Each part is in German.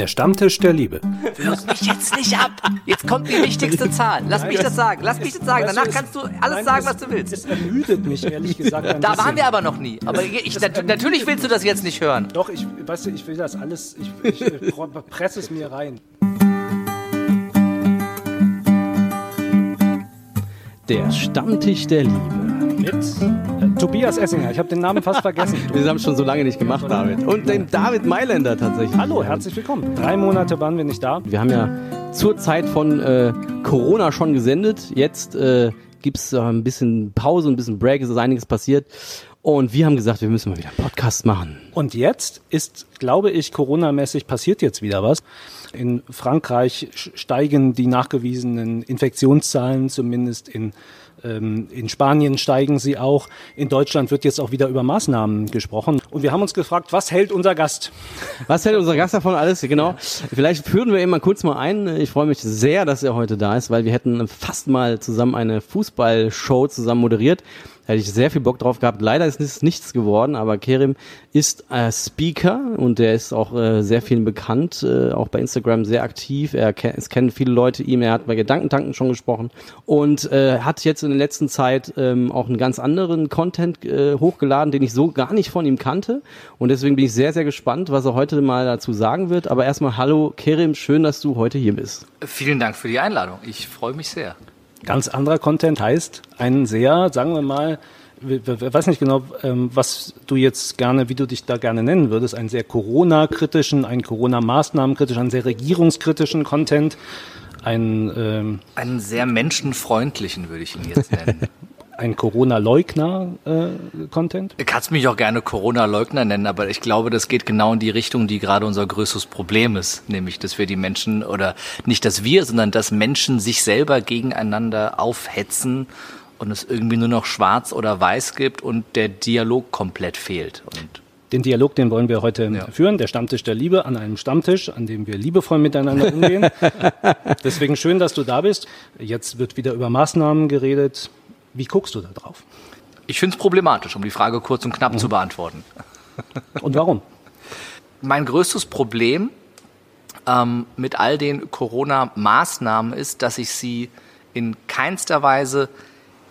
Der Stammtisch der Liebe. Wirf mich jetzt nicht ab. Jetzt kommt die wichtigste Zahl. Lass mich das sagen. Lass mich das sagen. Danach kannst du alles sagen, was du willst. Es ermüdet mich, ehrlich gesagt. Ein Da bisschen. waren wir aber noch nie. Aber ich, nat natürlich willst du das jetzt nicht hören. Doch, ich, weißt du, ich will das alles, ich, ich pro- presse es mir rein. Der Stammtisch der Liebe. Mit äh, Tobias Essinger. Ich habe den Namen fast vergessen. Wir haben es schon so lange nicht gemacht, David. Und dem David Mailänder tatsächlich. Hallo, herzlich willkommen. Drei Monate waren wir nicht da. Wir haben ja zur Zeit von äh, Corona schon gesendet. Jetzt äh, gibt es äh, ein bisschen Pause, ein bisschen Break, es ist einiges passiert. Und wir haben gesagt, wir müssen mal wieder einen Podcast machen. Und jetzt ist, glaube ich, Corona-mäßig passiert jetzt wieder was. In Frankreich steigen die nachgewiesenen Infektionszahlen, zumindest in, in Spanien steigen sie auch. In Deutschland wird jetzt auch wieder über Maßnahmen gesprochen. Und wir haben uns gefragt, was hält unser Gast? Was hält unser Gast davon alles? Genau. Vielleicht führen wir ihn mal kurz mal ein. Ich freue mich sehr, dass er heute da ist, weil wir hätten fast mal zusammen eine Fußballshow zusammen moderiert. Hätte ich sehr viel Bock drauf gehabt. Leider ist es nichts geworden, aber Kerim ist äh, Speaker und der ist auch äh, sehr vielen bekannt, äh, auch bei Instagram sehr aktiv. Er es kennen viele Leute ihm. Er hat bei Gedankentanken schon gesprochen und äh, hat jetzt in der letzten Zeit ähm, auch einen ganz anderen Content äh, hochgeladen, den ich so gar nicht von ihm kannte. Und deswegen bin ich sehr, sehr gespannt, was er heute mal dazu sagen wird. Aber erstmal hallo Kerim, schön, dass du heute hier bist. Vielen Dank für die Einladung. Ich freue mich sehr. Ganz anderer Content heißt ein sehr, sagen wir mal, ich weiß nicht genau, ähm, was du jetzt gerne, wie du dich da gerne nennen würdest, einen sehr Corona-kritischen, einen Corona-Maßnahmen-kritischen, einen sehr regierungskritischen Content, ein, ähm, Einen sehr menschenfreundlichen würde ich ihn jetzt nennen. ein Corona-Leugner-Content. Du kannst mich auch gerne Corona-Leugner nennen, aber ich glaube, das geht genau in die Richtung, die gerade unser größtes Problem ist. Nämlich, dass wir die Menschen oder nicht, dass wir, sondern dass Menschen sich selber gegeneinander aufhetzen und es irgendwie nur noch schwarz oder weiß gibt und der Dialog komplett fehlt. Und Den Dialog, den wollen wir heute Ja. führen, der Stammtisch der Liebe, an einem Stammtisch, an dem wir liebevoll miteinander umgehen. Deswegen schön, dass du da bist. Jetzt wird wieder über Maßnahmen geredet. Wie guckst du da drauf? ich finde es problematisch, um die Frage kurz und knapp zu beantworten. Und warum? Mein größtes Problem ähm, mit all den Corona-Maßnahmen ist, dass ich sie in keinster Weise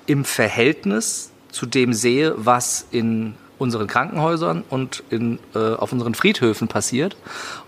im Verhältnis zu dem sehe, was in unseren Krankenhäusern und in, äh, auf unseren Friedhöfen passiert.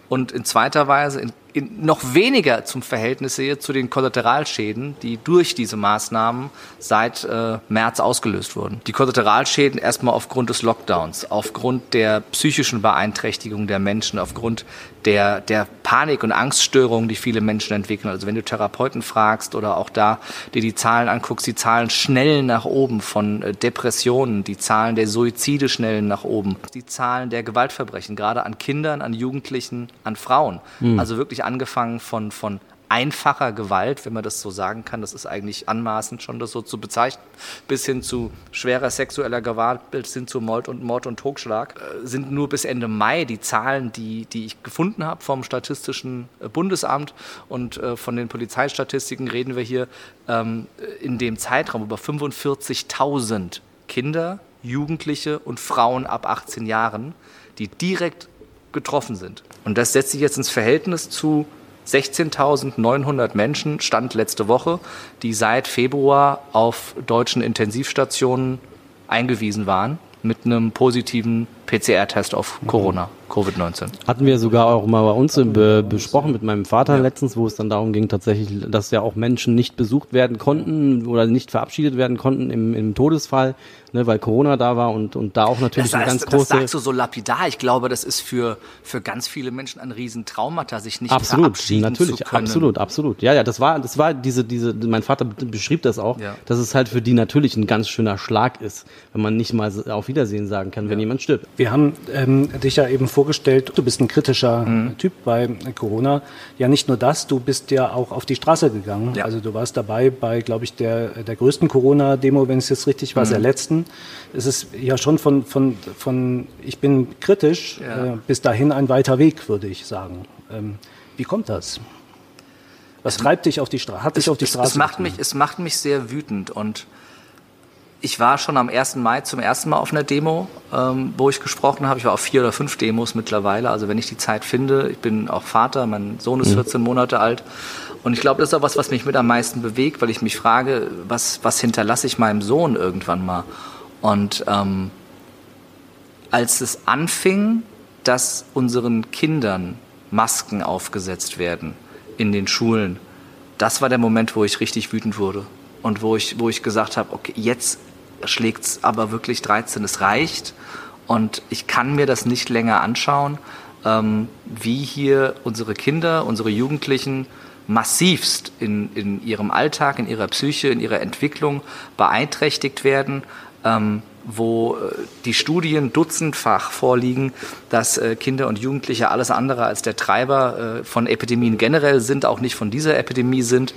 Und in zweiter Weise in, in noch weniger zum Verhältnis sehe zu den Kollateralschäden, die durch diese Maßnahmen seit äh, März ausgelöst wurden. Die Kollateralschäden erstmal aufgrund des Lockdowns, aufgrund der psychischen Beeinträchtigung der Menschen, aufgrund der, der Panik- und Angststörungen, die viele Menschen entwickeln. Also wenn du Therapeuten fragst oder auch da dir die Zahlen anguckst, die Zahlen schnell nach oben von äh, Depressionen, die Zahlen der Suizide schnellen nach oben, die Zahlen der Gewaltverbrechen, gerade an Kindern, an Jugendlichen, an Frauen. Also wirklich angefangen von, von einfacher Gewalt, wenn man das so sagen kann, das ist eigentlich anmaßend schon das so zu bezeichnen, bis hin zu schwerer sexueller Gewalt, bis hin zu Mord und Mord und Totschlag, äh, sind nur bis Ende Mai die Zahlen, die, die ich gefunden habe vom Statistischen äh, Bundesamt. Und äh, von den Polizeistatistiken reden wir hier ähm, in dem Zeitraum über 45.000 Kinder, Jugendliche und Frauen ab 18 Jahren, die direkt getroffen sind. Und das setzt sich jetzt ins Verhältnis zu 16.900 Menschen, Stand letzte Woche, die seit Februar auf deutschen Intensivstationen eingewiesen waren mit einem positiven PCR-Test auf Corona, Covid-19. Hatten wir sogar auch mal bei uns be besprochen mit meinem Vater letztens, wo es dann darum ging, tatsächlich, dass ja auch Menschen nicht besucht werden konnten oder nicht verabschiedet werden konnten im, im Todesfall, ne, weil Corona da war und, und da auch natürlich eine ganz das große. sagst du so lapidar. Ich glaube, das ist für, für ganz viele Menschen ein Riesentraumata, sich nicht Absolut, verabschieden natürlich, zu können. absolut, absolut. Ja, ja, das war, das war diese, diese, mein Vater beschrieb das auch, Ja. dass es halt für die natürlich ein ganz schöner Schlag ist, wenn man nicht mal auf Wiedersehen sagen kann, wenn jemand stirbt. Wir haben ähm, dich ja eben vorgestellt, du bist ein kritischer Mhm. Typ bei Corona. Ja, nicht nur das, du bist ja auch auf die Straße gegangen. Ja. Also du warst dabei bei, glaube ich, der, der größten Corona-Demo, wenn es jetzt richtig war, der Mhm. letzten. Es ist ja schon von, von, von ich bin kritisch, Ja. äh, bis dahin ein weiter Weg, würde ich sagen. Ähm, wie kommt das? Was treibt dich auf die Straße? Hat dich auf die es, Straße es macht getrieben? mich, es macht mich sehr wütend und ich war schon am 1. Mai zum ersten Mal auf einer Demo, ähm, wo ich gesprochen habe. Ich war auf vier oder fünf Demos mittlerweile. Also wenn ich die Zeit finde, ich bin auch Vater, mein Sohn ist 14 mhm. Monate alt. Und ich glaube, das ist auch was, was mich mit am meisten bewegt, weil ich mich frage, was, was hinterlasse ich meinem Sohn irgendwann mal? Und ähm, als es anfing, dass unseren Kindern Masken aufgesetzt werden in den Schulen, das war der Moment, wo ich richtig wütend wurde und wo ich, wo ich gesagt habe, okay, jetzt schlägt es aber wirklich 13, es reicht und ich kann mir das nicht länger anschauen, ähm, wie hier unsere Kinder, unsere Jugendlichen massivst in, in ihrem Alltag, in ihrer Psyche, in ihrer Entwicklung beeinträchtigt werden. Ähm, wo äh, die Studien dutzendfach vorliegen, dass äh, Kinder und Jugendliche alles andere als der Treiber äh, von Epidemien generell sind, auch nicht von dieser Epidemie sind.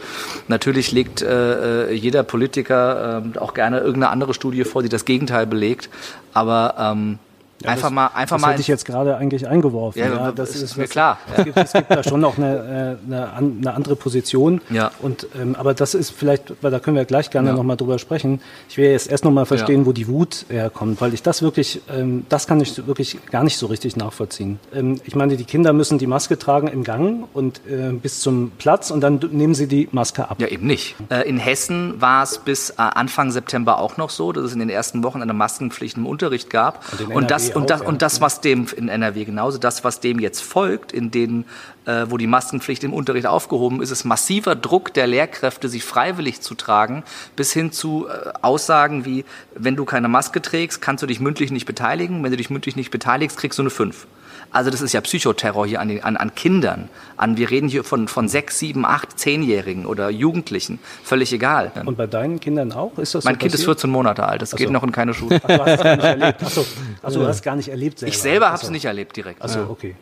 Natürlich legt jeder Politiker ähm, auch gerne irgendeine andere Studie vor, die das Gegenteil belegt. Aber ähm, ja, einfach das, mal, einfach das mal. hätte ich jetzt gerade eigentlich eingeworfen. Ja, ja das ist, ist mir klar. Es gibt, es gibt da schon noch eine, äh, eine, eine andere Position. Ja. Und, ähm, aber das ist vielleicht, weil da können wir gleich gerne ja. nochmal drüber sprechen. Ich will jetzt erst nochmal verstehen, ja. wo die Wut herkommt, weil ich das wirklich, ähm, das kann ich wirklich gar nicht so richtig nachvollziehen. Ähm, ich meine, die Kinder müssen die Maske tragen im Gang und äh, bis zum Platz und dann nehmen sie die Maske ab. Ja, eben nicht. Äh, in Hessen war es bis äh, Anfang September auch noch so, dass es in den ersten Wochen eine Maskenpflicht im Unterricht gab. Und, und das und das, und das, was dem in NRW genauso, das, was dem jetzt folgt, in denen, äh, wo die Maskenpflicht im Unterricht aufgehoben ist, ist massiver Druck der Lehrkräfte, sich freiwillig zu tragen, bis hin zu äh, Aussagen wie, wenn du keine Maske trägst, kannst du dich mündlich nicht beteiligen. Wenn du dich mündlich nicht beteiligst, kriegst du eine 5. Also das ist ja Psychoterror hier an, den, an, an Kindern. An, wir reden hier von, von sechs, sieben, acht, zehnjährigen oder Jugendlichen. Völlig egal. Und bei deinen Kindern auch? Ist das mein so Kind passiert? ist 14 Monate alt. Das Ach geht so. noch in keine Schule. Ach, du hast es gar nicht erlebt. Achso, also, du hast gar nicht erlebt selber. Ich selber habe es nicht erlebt direkt. Achso, okay.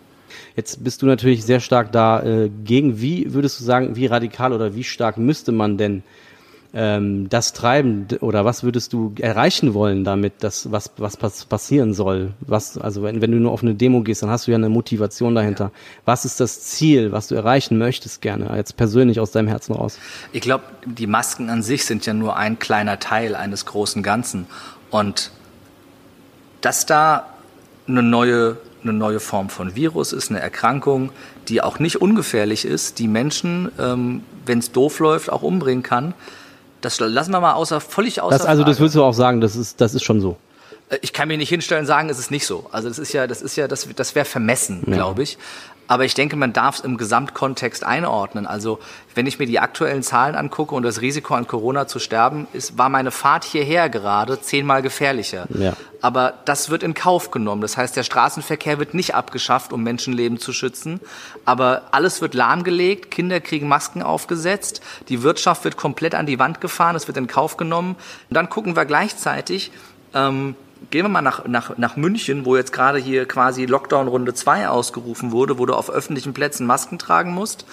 Jetzt bist du natürlich sehr stark da äh, gegen. Wie würdest du sagen, wie radikal oder wie stark müsste man denn ähm, das treiben oder was würdest du erreichen wollen damit, dass was was passieren soll? Was also wenn, wenn du nur auf eine Demo gehst, dann hast du ja eine Motivation dahinter. Ja. Was ist das Ziel, was du erreichen möchtest gerne jetzt persönlich aus deinem Herzen raus? Ich glaube, die Masken an sich sind ja nur ein kleiner Teil eines großen Ganzen und dass da eine neue eine neue Form von Virus ist, eine Erkrankung, die auch nicht ungefährlich ist, die Menschen, ähm, wenn es doof läuft, auch umbringen kann. Das lassen wir mal außer, völlig außer das, Also Frage. das würdest du auch sagen, das ist, das ist schon so. Äh, ich kann mir nicht hinstellen und sagen, es ist nicht so. Also das ist ja, das ist ja, das, das wäre vermessen, ja. glaube ich. Aber ich denke, man darf es im Gesamtkontext einordnen. Also wenn ich mir die aktuellen Zahlen angucke und das Risiko an Corona zu sterben, ist, war meine Fahrt hierher gerade zehnmal gefährlicher. Ja. Aber das wird in Kauf genommen. Das heißt, der Straßenverkehr wird nicht abgeschafft, um Menschenleben zu schützen. Aber alles wird lahmgelegt, Kinder kriegen Masken aufgesetzt, die Wirtschaft wird komplett an die Wand gefahren, es wird in Kauf genommen. Und dann gucken wir gleichzeitig, ähm, Gehen wir mal nach, nach, nach München, wo jetzt gerade hier quasi Lockdown Runde 2 ausgerufen wurde, wo du auf öffentlichen Plätzen Masken tragen musst.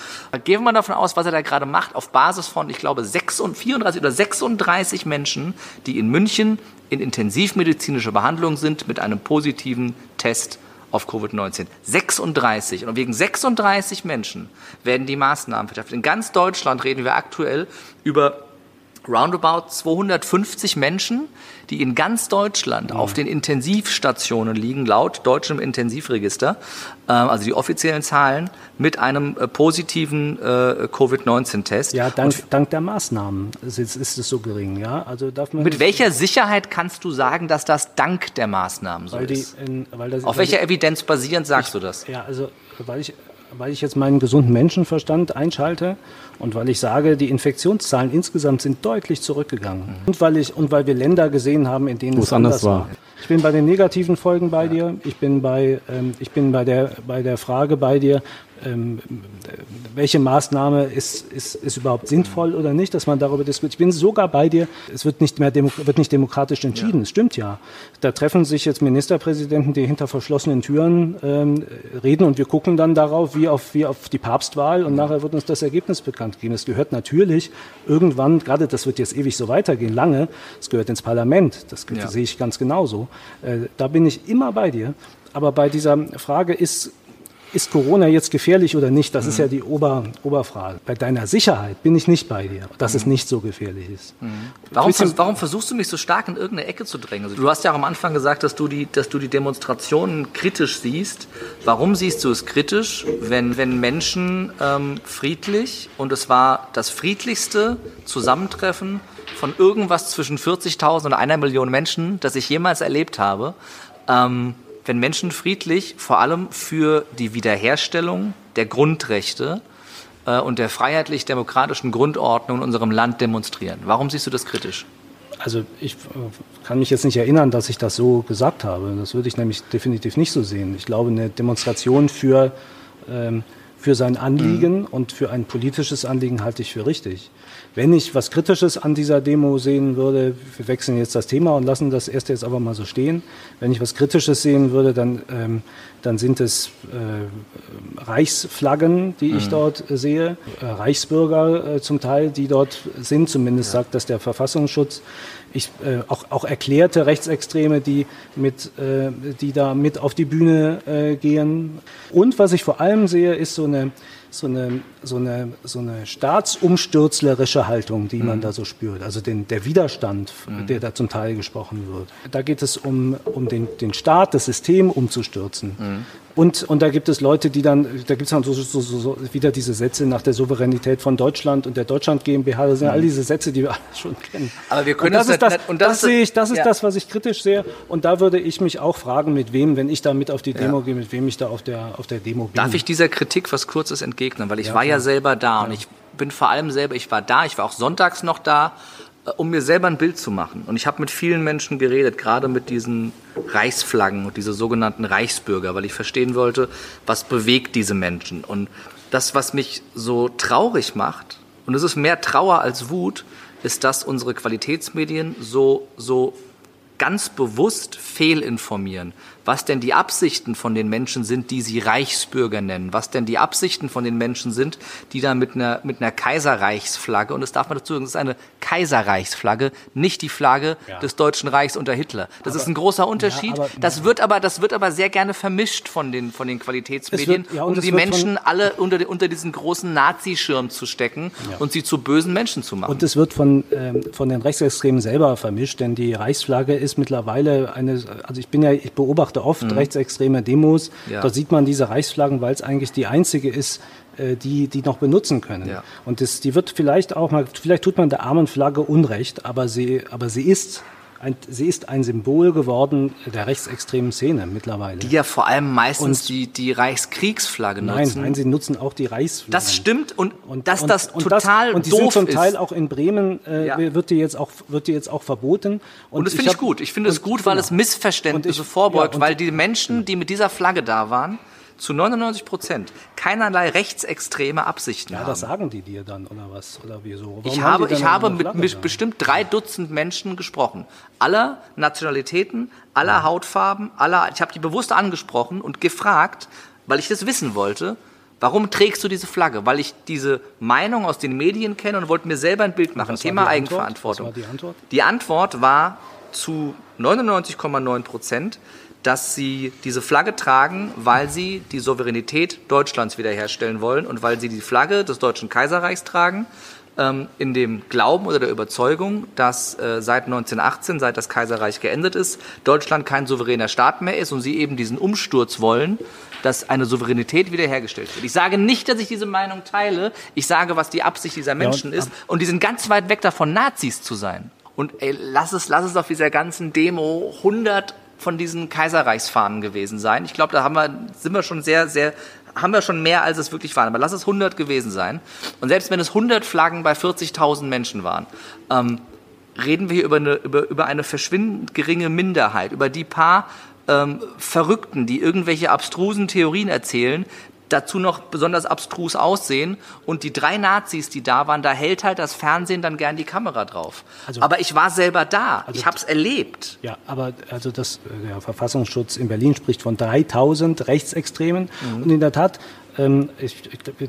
Gehen wir mal davon aus, was er da gerade macht, auf Basis von, ich glaube, 36, 34 oder 36 Menschen, die in München in intensivmedizinischer Behandlung sind mit einem positiven Test auf Covid-19. 36. Und wegen 36 Menschen werden die Maßnahmen verschärft. In ganz Deutschland reden wir aktuell über roundabout 250 Menschen, die in ganz Deutschland mhm. auf den Intensivstationen liegen, laut deutschem Intensivregister, äh, also die offiziellen Zahlen, mit einem äh, positiven äh, Covid-19-Test. Ja, dank, dank, der Maßnahmen ist, ist, es so gering. Ja? Also darf man mit welcher Sicherheit kannst du sagen, dass das dank der Maßnahmen so die, ist? In, das, auf welcher die, Evidenz basierend sagst ich, du das? Ja, also weil ich weil ich jetzt meinen gesunden Menschenverstand einschalte und weil ich sage, die Infektionszahlen insgesamt sind deutlich zurückgegangen. Und, weil ich, und weil wir Länder gesehen haben, in denen Wo es anders war. war. Ich bin bei den negativen Folgen bei dir. Ich bin bei, ähm, ich bin bei der, bei der Frage bei dir, ähm, welche Maßnahme ist, ist, ist überhaupt sinnvoll oder nicht, dass man darüber diskutiert. Ich bin sogar bei dir, es wird nicht mehr wird nicht demokratisch entschieden. Ja. Es stimmt ja. Da treffen sich jetzt Ministerpräsidenten, die hinter verschlossenen Türen ähm, reden und wir gucken dann darauf, wie auf, wie auf die Papstwahl und nachher wird uns das Ergebnis bekannt geben. Es gehört natürlich irgendwann, gerade das wird jetzt ewig so weitergehen, lange, es gehört ins Parlament. Das ja. sehe ich ganz genauso. Äh, da bin ich immer bei dir. Aber bei dieser Frage ist ist Corona jetzt gefährlich oder nicht? Das mhm. ist ja die Ober, Oberfrage. Bei deiner Sicherheit bin ich nicht bei dir, dass mhm. es nicht so gefährlich ist. Mhm. Warum, vers warum, versuchst du mich so stark in irgendeine Ecke zu drängen? Also du hast ja auch am Anfang gesagt, dass du die, dass du die Demonstrationen kritisch siehst. Warum siehst du es kritisch, wenn, wenn Menschen ähm, friedlich, und es war das friedlichste Zusammentreffen von irgendwas zwischen 40.000 und einer Million Menschen, das ich jemals erlebt habe, ähm, wenn Menschen friedlich vor allem für die Wiederherstellung der Grundrechte äh, und der freiheitlich-demokratischen Grundordnung in unserem Land demonstrieren. Warum siehst du das kritisch? Also ich äh, kann mich jetzt nicht erinnern, dass ich das so gesagt habe. Das würde ich nämlich definitiv nicht so sehen. Ich glaube, eine Demonstration für, ähm, für sein Anliegen mhm. und für ein politisches Anliegen halte ich für richtig. Wenn ich was Kritisches an dieser Demo sehen würde, wir wechseln jetzt das Thema und lassen das erste jetzt aber mal so stehen. Wenn ich was Kritisches sehen würde, dann, ähm, dann sind es äh, Reichsflaggen, die mhm. ich dort äh, sehe, äh, Reichsbürger äh, zum Teil, die dort sind, zumindest ja. sagt das der Verfassungsschutz. Ich, äh, auch, auch erklärte Rechtsextreme, die, mit, äh, die da mit auf die Bühne gehen. Und was ich vor allem sehe, ist so eine so eine, so eine, so eine staatsumstürzlerische Haltung, die man mhm. da so spürt. Also den, der Widerstand, mhm. der da zum Teil gesprochen wird. Da geht es um, um den, den Staat, das System umzustürzen. Mhm. Und, und da gibt es Leute, die dann, da gibt es dann so, so, so, wieder diese Sätze nach der Souveränität von Deutschland und der Deutschland GmbH. Das sind mhm. all diese Sätze, die wir alle schon kennen. Aber wir können und das, ist das, und das, das sehe ich, das ist ja. das, was ich kritisch sehe. Und da würde ich mich auch fragen, mit wem, wenn ich da mit auf die Demo ja. gehe, mit wem ich da auf der, auf der Demo bin. Darf ich dieser Kritik was Kurzes entgegnen? Weil ich ja, war ja selber da und ich bin vor allem selber, ich war da, ich war auch sonntags noch da äh, um mir selber ein Bild zu machen. Und ich habe mit vielen Menschen geredet, gerade mit diesen Reichsflaggen und diese sogenannten Reichsbürger, weil ich verstehen wollte, was bewegt diese Menschen. Und das, was mich so traurig macht, und es ist mehr Trauer als Wut, ist, dass unsere Qualitätsmedien so, so ganz bewusst fehlinformieren was denn die Absichten von den Menschen sind, die sie Reichsbürger nennen, was denn die Absichten von den Menschen sind, die da mit einer, mit einer Kaiserreichsflagge, und das darf man dazu sagen, das ist eine Kaiserreichsflagge, nicht die Flagge ja. des Deutschen Reichs unter Hitler. Das aber, ist ein großer Unterschied. Ja, aber, das wird aber, das wird aber sehr gerne vermischt von den, von den Qualitätsmedien, wird, ja, um die Menschen alle unter, unter diesen großen Nazischirm zu stecken und sie zu bösen Menschen zu machen. Und es wird von, ähm, von den Rechtsextremen selber vermischt, denn die Reichsflagge ist mittlerweile eine, also ich bin ja, ich beobachte beobachte oft mhm. rechtsextreme Demos. Ja. Dort sieht man diese Reichsflaggen, weil es eigentlich die einzige ist, äh, die die noch benutzen können. Ja. Und das, die wird vielleicht auch mal, vielleicht tut man der armen Flagge Unrecht, aber sie, aber sie ist ein, sie ist ein Symbol geworden der rechtsextremen Szene mittlerweile. Die ja vor allem meistens und die, die Reichskriegsflagge nutzen. Nein, nein, sie nutzen auch die Reichsflagge. Das stimmt und, und dass und, das und total das, Und die sind zum Teil auch in Bremen, äh, ja. wird, die jetzt auch, wird die jetzt auch verboten. Und, das finde ich, ich gut. Ich finde es gut, weil genau. es Missverständnisse vorbeugt, ja, weil die Menschen, die mit dieser Flagge da waren, zu 99 Prozent keinerlei rechtsextreme Absichten ja, haben. Das sagen die dir dann oder was oder wieso? ich habe, ich habe mit, mit bestimmt drei Dutzend Menschen gesprochen, aller Nationalitäten, aller ja. Hautfarben, aller. Ich habe die bewusst angesprochen und gefragt, weil ich das wissen wollte. Warum trägst du diese Flagge? Weil ich diese Meinung aus den Medien kenne und wollte mir selber ein Bild machen. Thema Eigenverantwortung. Was war die Antwort? Die Antwort war zu 99,9 Prozent, dass sie diese Flagge tragen, weil sie die Souveränität Deutschlands wiederherstellen wollen und weil sie die Flagge des Deutschen Kaiserreichs tragen, ähm, in dem Glauben oder der Überzeugung, dass äh, seit 1918, seit das Kaiserreich geendet ist, Deutschland kein souveräner Staat mehr ist und sie eben diesen Umsturz wollen, dass eine Souveränität wiederhergestellt wird. Ich sage nicht, dass ich diese Meinung teile. Ich sage, was die Absicht dieser Menschen ja, und, ist. Und die sind ganz weit weg davon, Nazis zu sein. Und ey, lass es, lass es auf dieser ganzen Demo 100 von diesen Kaiserreichsfahnen gewesen sein. Ich glaube, da haben wir, sind wir schon sehr, sehr, haben wir schon mehr, als es wirklich waren. Aber lass es 100 gewesen sein. Und selbst wenn es 100 Flaggen bei 40.000 Menschen waren, ähm, reden wir hier über eine, über, über eine verschwindend geringe Minderheit, über die paar ähm, Verrückten, die irgendwelche abstrusen Theorien erzählen, dazu noch besonders abstrus aussehen. Und die drei Nazis, die da waren, da hält halt das Fernsehen dann gern die Kamera drauf. Also, aber ich war selber da. Also, ich habe es erlebt. Ja, aber also das, der Verfassungsschutz in Berlin spricht von 3000 Rechtsextremen. Mhm. Und in der Tat, ähm, ich,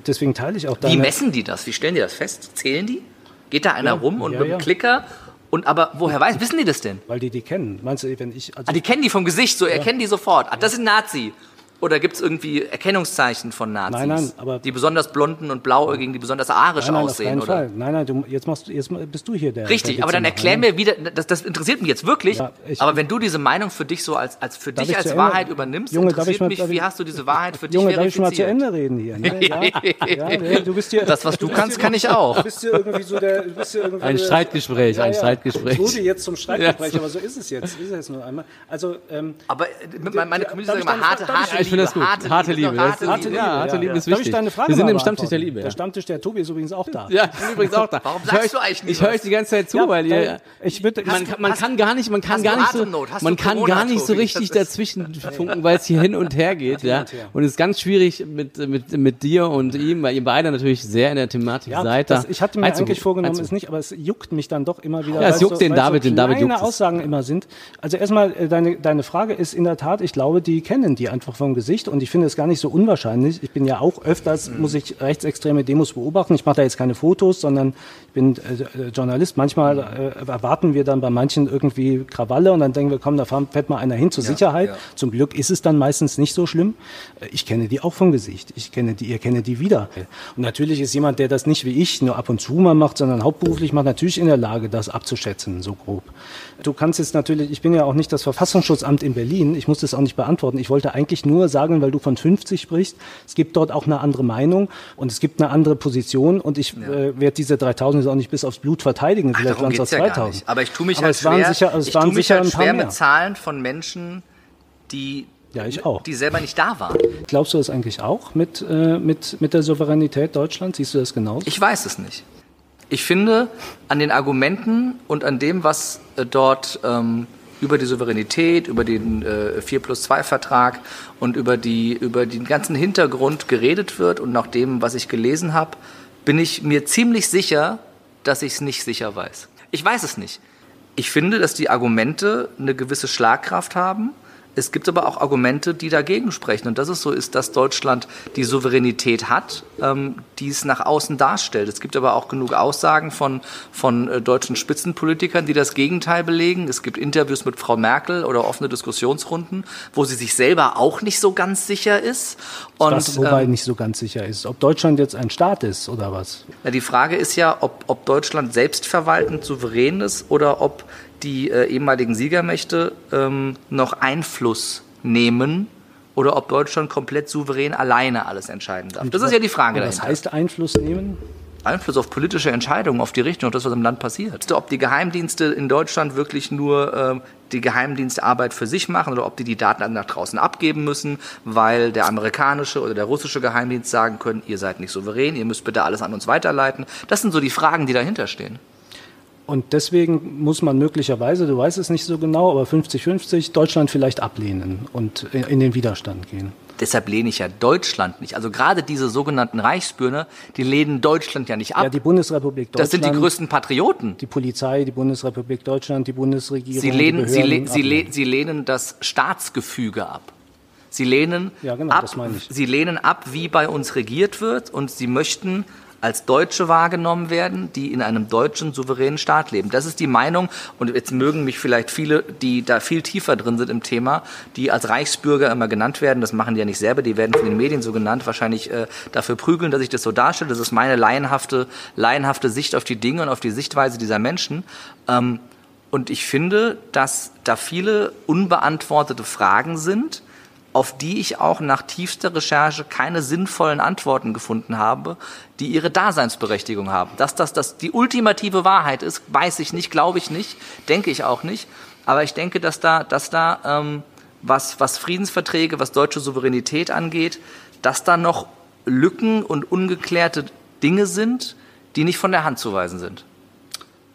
deswegen teile ich auch deine... Wie messen die das? Wie stellen die das fest? Zählen die? Geht da einer ja, rum und ja, mit dem ja. Klicker und aber woher weiß, wissen die das denn? Weil die die kennen. Meinst du, wenn ich also ah, die kennen die vom Gesicht, so erkennen die sofort. Ah, das ist ein Nazi. Oder gibt es irgendwie Erkennungszeichen von Nazis? Nein, nein, aber- die besonders blonden und blauäugigen, die besonders arisch Nein, nein, auf aussehen, keinen oder? Fall. Nein, nein, du, jetzt, machst, du- jetzt bist du hier der. Richtig, der aber dann erklär ne? mir wieder, das, das interessiert mich jetzt wirklich, Ja, ich- aber wenn du diese Meinung für dich so als, als für Darf dich ich als zu Ende- Wahrheit übernimmst, Junge, darf ich interessiert mal- mich, darf wie ich- hast du diese Wahrheit für dich Junge, darf ich mal zu verifiziert? Ende reden hier? Ne? Ja? ja, nee, du bist hier, Das, was du bist kannst, hier- kann ich auch. Du bist hier irgendwie so der. Du bist hier irgendwie Ein Streitgespräch, ein Streitgespräch. Es wurde jetzt zum Streitgespräch, aber so ist es jetzt. Ist es nur einmal. Also, ähm, Aber äh, meine, Community Darf sagt ich immer harte, harte Ja, ich finde das gut. Harte Liebe. Das Harte ist- Liebe. Ja, harte Liebe ist darf ich wichtig. deine Frage Wir sind im Stammtisch der? Liebe. Der. Stammtisch der Tobi ist übrigens auch da. Ja, ich bin übrigens auch da. Warum Ich sagst höre- du eigentlich nie Ich höre euch die ganze Zeit zu, Ja, weil ihr, ich würde, man, kann- man kann gar nicht, man kann gar nicht so, man kann Corona, gar nicht so richtig ist- dazwischen funken, weil es hier hin und her geht, ja. und es ist ganz schwierig mit, mit, mit dir und ihm, weil ihr beide natürlich sehr in der Thematik Ja, seid. das, ich hatte mir einzugu- eigentlich vorgenommen, es nicht, aber es juckt mich dann doch immer wieder. Ja, es juckt so, den David, so den David juckt es. Aussagen immer sind. Also erstmal, äh, deine, deine Frage ist in der Tat, ich glaube, die kennen die einfach vom Gesicht und ich finde es gar nicht so unwahrscheinlich. Ich bin ja auch öfters, muss ich rechtsextreme Demos beobachten. Ich mache da jetzt keine Fotos, sondern ich bin äh, äh, Journalist. Manchmal äh, erwarten wir dann bei manchen irgendwie Krawalle und dann denken wir, komm, da fährt mal einer hin zur Sicherheit. ja. Zum Glück ist es dann meistens nicht so schlimm. Äh, Ich kenne die auch vom Gesicht. Ich kenne die, ihr kennt die wieder. Und natürlich ist jemand, der das nicht wie ich nur ab und zu mal macht, sondern hauptberuflich macht, natürlich in der Lage, das abzuschätzen, so grob. Du kannst jetzt natürlich, ich bin ja auch nicht das Verfassungsschutzamt in Berlin, ich muss das auch nicht beantworten. Ich wollte eigentlich nur sagen, weil du von 50 sprichst, es gibt dort auch eine andere Meinung und es gibt eine andere Position und ich äh, werde diese 3000 jetzt auch nicht bis aufs Blut verteidigen. Vielleicht Darum waren es auch geht's ja gar 2000. nicht. Aber ich tue mich Aber halt es waren schwer, sicher, es ich waren tue mich halt schwer mit Zahlen von Menschen, die, Ja, ich auch. die selber nicht da waren. Glaubst du das eigentlich auch mit, äh, mit, mit der Souveränität Deutschlands? Siehst du das genauso? Ich weiß es nicht. Ich finde, an den Argumenten und an dem, was äh, dort ähm, über die Souveränität, über den äh, 4 plus 2 Vertrag und über, die, über den ganzen Hintergrund geredet wird und nach dem, was ich gelesen habe, bin ich mir ziemlich sicher, dass ich es nicht sicher weiß. Ich weiß es nicht. Ich finde, dass die Argumente eine gewisse Schlagkraft haben. Es gibt aber auch Argumente, die dagegen sprechen. Und dass es so ist, dass Deutschland die Souveränität hat, ähm, die es nach außen darstellt. Es gibt aber auch genug Aussagen von, von äh, deutschen Spitzenpolitikern, die das Gegenteil belegen. Es gibt Interviews mit Frau Merkel oder offene Diskussionsrunden, wo sie sich selber auch nicht so ganz sicher ist. Und, was wobei ähm, nicht so ganz sicher ist, ob Deutschland jetzt ein Staat ist oder was. na, die Frage ist ja, ob, ob Deutschland selbstverwaltend souverän ist oder ob die äh, ehemaligen Siegermächte ähm, noch Einfluss nehmen oder ob Deutschland komplett souverän alleine alles entscheiden darf. Das ist ja die Frage Und was heißt Einfluss nehmen? Einfluss auf politische Entscheidungen, auf die Richtung, auf das, was im Land passiert. Ob die Geheimdienste in Deutschland wirklich nur ähm, die Geheimdienstarbeit für sich machen oder ob die die Daten dann nach draußen abgeben müssen, weil der amerikanische oder der russische Geheimdienst sagen können, ihr seid nicht souverän, ihr müsst bitte alles an uns weiterleiten. Das sind so die Fragen, die dahinter stehen. Und deswegen muss man möglicherweise, du weißt es nicht so genau, aber 50-50 Deutschland vielleicht ablehnen und in, den Widerstand gehen. Deshalb lehne ich ja Deutschland nicht. Also gerade diese sogenannten Reichsbürger, die lehnen Deutschland ja nicht ab. Ja, die Bundesrepublik Deutschland. das sind die größten Patrioten. Die Polizei, die Bundesrepublik Deutschland, die Bundesregierung. Sie lehnen, die sie, sie, ablehnen. le sie lehnen das Staatsgefüge ab. Sie lehnen, Ja, genau, ab, sie lehnen ab, wie bei uns regiert wird und sie möchten als Deutsche wahrgenommen werden, die in einem deutschen souveränen Staat leben. Das ist die Meinung und jetzt mögen mich vielleicht viele, die da viel tiefer drin sind im Thema, die als Reichsbürger immer genannt werden, das machen die ja nicht selber, die werden von den Medien so genannt, wahrscheinlich äh, dafür prügeln, dass ich das so darstelle. Das ist meine laienhafte, laienhafte Sicht auf die Dinge und auf die Sichtweise dieser Menschen. Ähm, und ich finde, dass da viele unbeantwortete Fragen sind, auf die ich auch nach tiefster Recherche keine sinnvollen Antworten gefunden habe, die ihre Daseinsberechtigung haben. Dass das, das die ultimative Wahrheit ist, weiß ich nicht, glaube ich nicht, denke ich auch nicht. Aber ich denke, dass da, dass da ähm, was, was Friedensverträge, was deutsche Souveränität angeht, dass da noch Lücken und ungeklärte Dinge sind, die nicht von der Hand zu weisen sind.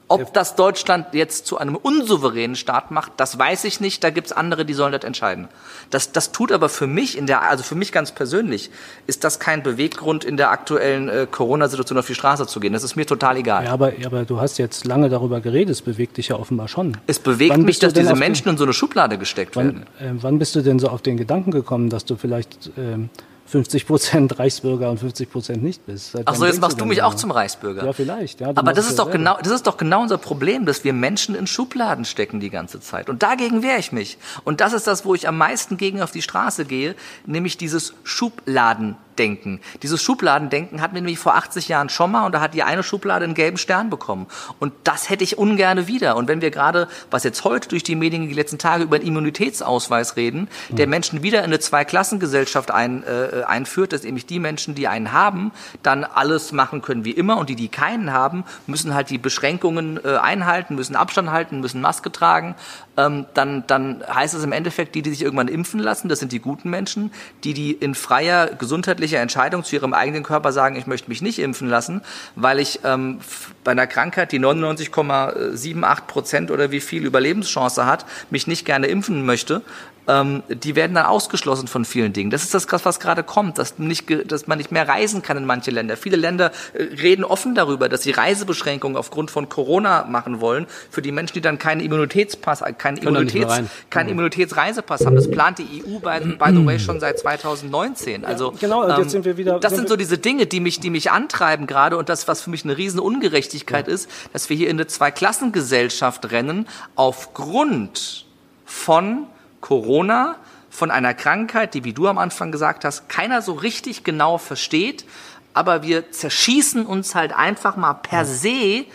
Ob das Deutschland jetzt zu einem unsouveränen Staat macht, das weiß ich nicht. Da gibt's andere, die sollen das entscheiden. Das, das tut aber für mich in der, also für mich ganz persönlich, ist das kein Beweggrund, in der aktuellen äh, Corona-Situation auf die Straße zu gehen. Das ist mir total egal. Ja, aber, aber du hast jetzt lange darüber geredet, es bewegt dich ja offenbar schon. Es bewegt Wann mich, dass diese auf den- Menschen in so eine Schublade gesteckt werden. Wann, äh, wann bist du denn so auf den Gedanken gekommen, dass du vielleicht ähm, 50 Prozent Reichsbürger und 50 Prozent nicht bist. Ach so, jetzt machst du mich auch zum Reichsbürger. Ja, vielleicht. Ja, Aber das ist doch genau, das ist doch genau unser Problem, dass wir Menschen in Schubladen stecken die ganze Zeit. Und dagegen wehre ich mich. Und das ist das, wo ich am meisten gegen auf die Straße gehe, nämlich dieses Schubladen Denken. Dieses Schubladendenken hatten wir nämlich vor 80 Jahren schon mal und da hat die eine Schublade einen gelben Stern bekommen. Und das hätte ich ungerne wieder. Und wenn wir gerade, was jetzt heute durch die Medien die letzten Tage über einen Immunitätsausweis reden, der Menschen wieder in eine Zweiklassengesellschaft ein, äh, einführt, dass nämlich die Menschen, die einen haben, dann alles machen können wie immer und die, die keinen haben, müssen halt die Beschränkungen äh, einhalten, müssen Abstand halten, müssen Maske tragen. Ähm, dann, dann heißt es im Endeffekt, die, die sich irgendwann impfen lassen, das sind die guten Menschen, die, die in freier, gesundheitlicher persönliche Entscheidung zu ihrem eigenen Körper sagen, ich möchte mich nicht impfen lassen, weil ich ähm, bei einer Krankheit, die 99,78 Prozent oder wie viel Überlebenschance hat, mich nicht gerne impfen möchte, ähm, die werden dann ausgeschlossen von vielen Dingen. Das ist das, was gerade kommt, dass, nicht, dass man nicht mehr reisen kann in manche Länder. Viele Länder äh, reden offen darüber, dass sie Reisebeschränkungen aufgrund von Corona machen wollen für die Menschen, die dann keinen Immunitätspass, äh, keinen, Immunitäts, keinen Immunitätsreisepass haben. Das plant die EU, by, by the way, schon seit 2019. Also, ja, genau, und jetzt ähm, sind wir wieder. Das sind so diese Dinge, die mich, die mich antreiben gerade und das, was für mich eine riesen Ungerechtigkeit ja. ist, dass wir hier in eine Zweiklassengesellschaft rennen aufgrund von Corona von einer Krankheit, die, wie du am Anfang gesagt hast, keiner so richtig genau versteht, aber wir zerschießen uns halt einfach mal per se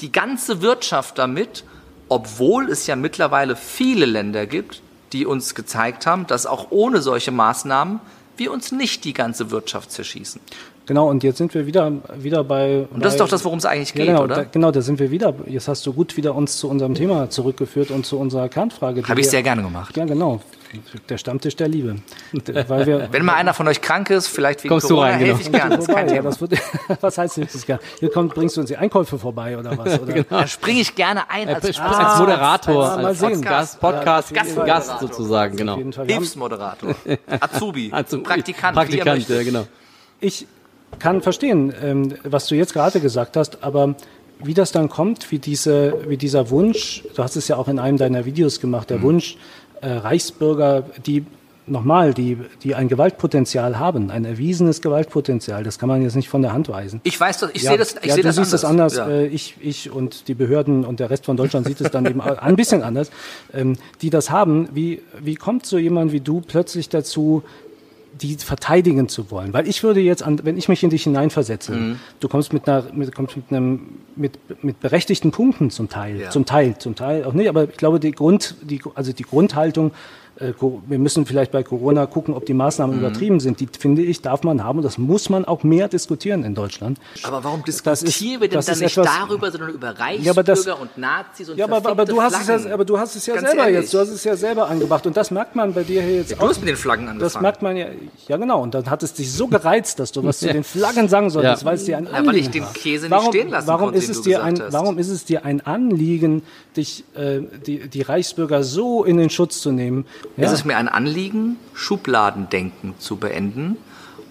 die ganze Wirtschaft damit, obwohl es ja mittlerweile viele Länder gibt, die uns gezeigt haben, dass auch ohne solche Maßnahmen wir uns nicht die ganze Wirtschaft zerschießen. Genau, und jetzt sind wir wieder, wieder bei. Und das bei, ist doch das, worum es eigentlich geht, ja, genau, oder? Da, genau, da sind wir wieder. Jetzt hast du gut wieder uns zu unserem Thema zurückgeführt und zu unserer Kernfrage. Habe ich sehr gerne gemacht. Ja, genau. Der Stammtisch der Liebe. Weil wir, Wenn mal einer von euch krank ist, vielleicht wegen Kommst Corona, du rein, genau. helfe ich gerne. Das ist kein Ja, das wird, was heißt das gerne? Hier kommt, bringst du uns die Einkäufe vorbei oder was? Oder? genau. Da springe ich gerne ein als, ah, als Moderator, als, als, als Podcast, Podcast ja, Gast, Gast sozusagen, genau. Hilfsmoderator, Azubi, Azubi Praktikant, Praktikant, ja, genau. Ich kann verstehen, ähm, was du jetzt gerade gesagt hast, aber wie das dann kommt, wie, diese, wie dieser Wunsch, du hast es ja auch in einem deiner Videos gemacht, der mhm. Wunsch, äh, Reichsbürger, die nochmal, die, die ein Gewaltpotenzial haben, ein erwiesenes Gewaltpotenzial, das kann man jetzt nicht von der Hand weisen. Ich weiß das, ich ja, sehe das, ich ja, sehe du das siehst anders. das anders. Ja. Äh, ich, ich und die Behörden und der Rest von Deutschland sieht es dann eben ein bisschen anders. Ähm, die das haben, wie, wie kommt so jemand wie du plötzlich dazu, die verteidigen zu wollen. Weil ich würde jetzt, an, wenn ich mich in dich hineinversetze, mhm. du kommst mit einer, mit, kommst mit einem, mit, mit berechtigten Punkten zum Teil, ja. zum Teil, zum Teil auch nicht, aber ich glaube, die Grund, die, also die Grundhaltung wir müssen vielleicht bei Corona gucken, ob die Maßnahmen mhm. übertrieben sind. Die finde ich, darf man haben und das muss man auch mehr diskutieren in Deutschland. Aber warum diskutieren wir denn dann nicht etwas, darüber, sondern über Reichsbürger ja, das, und Nazis und ja, aber, aber du hast es ja, aber du hast es ja Ganz selber ehrlich. jetzt, du hast es ja selber angebracht und das merkt man bei dir hier jetzt ja, auch. Du hast mit den Flaggen angefangen. Das merkt man ja, ja genau und dann hat es dich so gereizt, dass du was zu den Flaggen sagen solltest, weil es dir ein Anliegen ja, weil ich den Käse warum, nicht stehen lassen warum konnte, ist es dir ein, Warum ist es dir ein Anliegen, dich, äh, die, die Reichsbürger so in den Schutz zu nehmen? Ja. Es ist mir ein Anliegen, Anliegen, Schubladendenken zu beenden.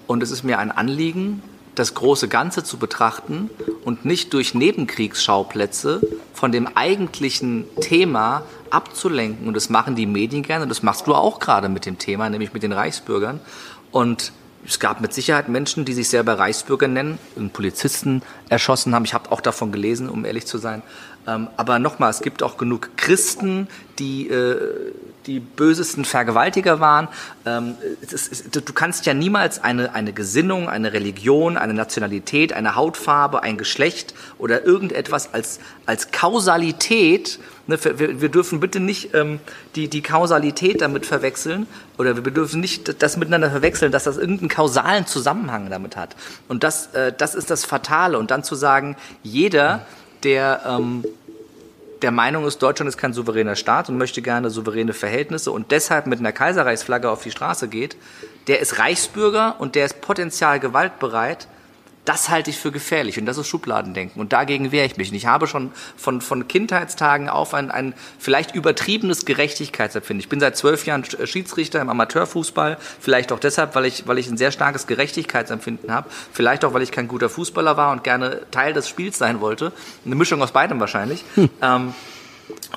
Und es ist mir ein Anliegen, das große Ganze zu betrachten und nicht durch Nebenkriegsschauplätze von dem eigentlichen Thema abzulenken. Und das machen die Medien gerne. Und das machst du auch gerade mit dem Thema, nämlich mit den Reichsbürgern. Und es gab mit Sicherheit Menschen, die sich selber Reichsbürger nennen, einen Polizisten erschossen haben. Ich habe auch davon gelesen, um ehrlich zu sein. Ähm, aber nochmal, es gibt auch genug Christen, die äh, die bösesten Vergewaltiger waren. Ähm, ist, du kannst ja niemals eine, eine Gesinnung, eine Religion, eine Nationalität, eine Hautfarbe, ein Geschlecht oder irgendetwas als, als Kausalität, ne, wir, wir, dürfen bitte nicht ähm, die, die Kausalität damit verwechseln oder wir dürfen nicht das miteinander verwechseln, dass das irgendeinen kausalen Zusammenhang damit hat. Und das, äh, das ist das Fatale. Und dann zu sagen, jeder, der... Ähm, der Meinung ist, Deutschland ist kein souveräner Staat und möchte gerne souveräne Verhältnisse und deshalb mit einer Kaiserreichsflagge auf die Straße geht, der ist Reichsbürger und der ist potenziell gewaltbereit das halte ich für gefährlich und das ist Schubladendenken und dagegen wehre ich mich. Und ich habe schon von, von Kindheitstagen auf ein, ein vielleicht übertriebenes Gerechtigkeitsempfinden. Ich bin seit zwölf Jahren Schiedsrichter im Amateurfußball, vielleicht auch deshalb, weil ich, weil ich ein sehr starkes Gerechtigkeitsempfinden habe, vielleicht auch, weil ich kein guter Fußballer war und gerne Teil des Spiels sein wollte. Eine Mischung aus beidem wahrscheinlich. Hm. Ähm,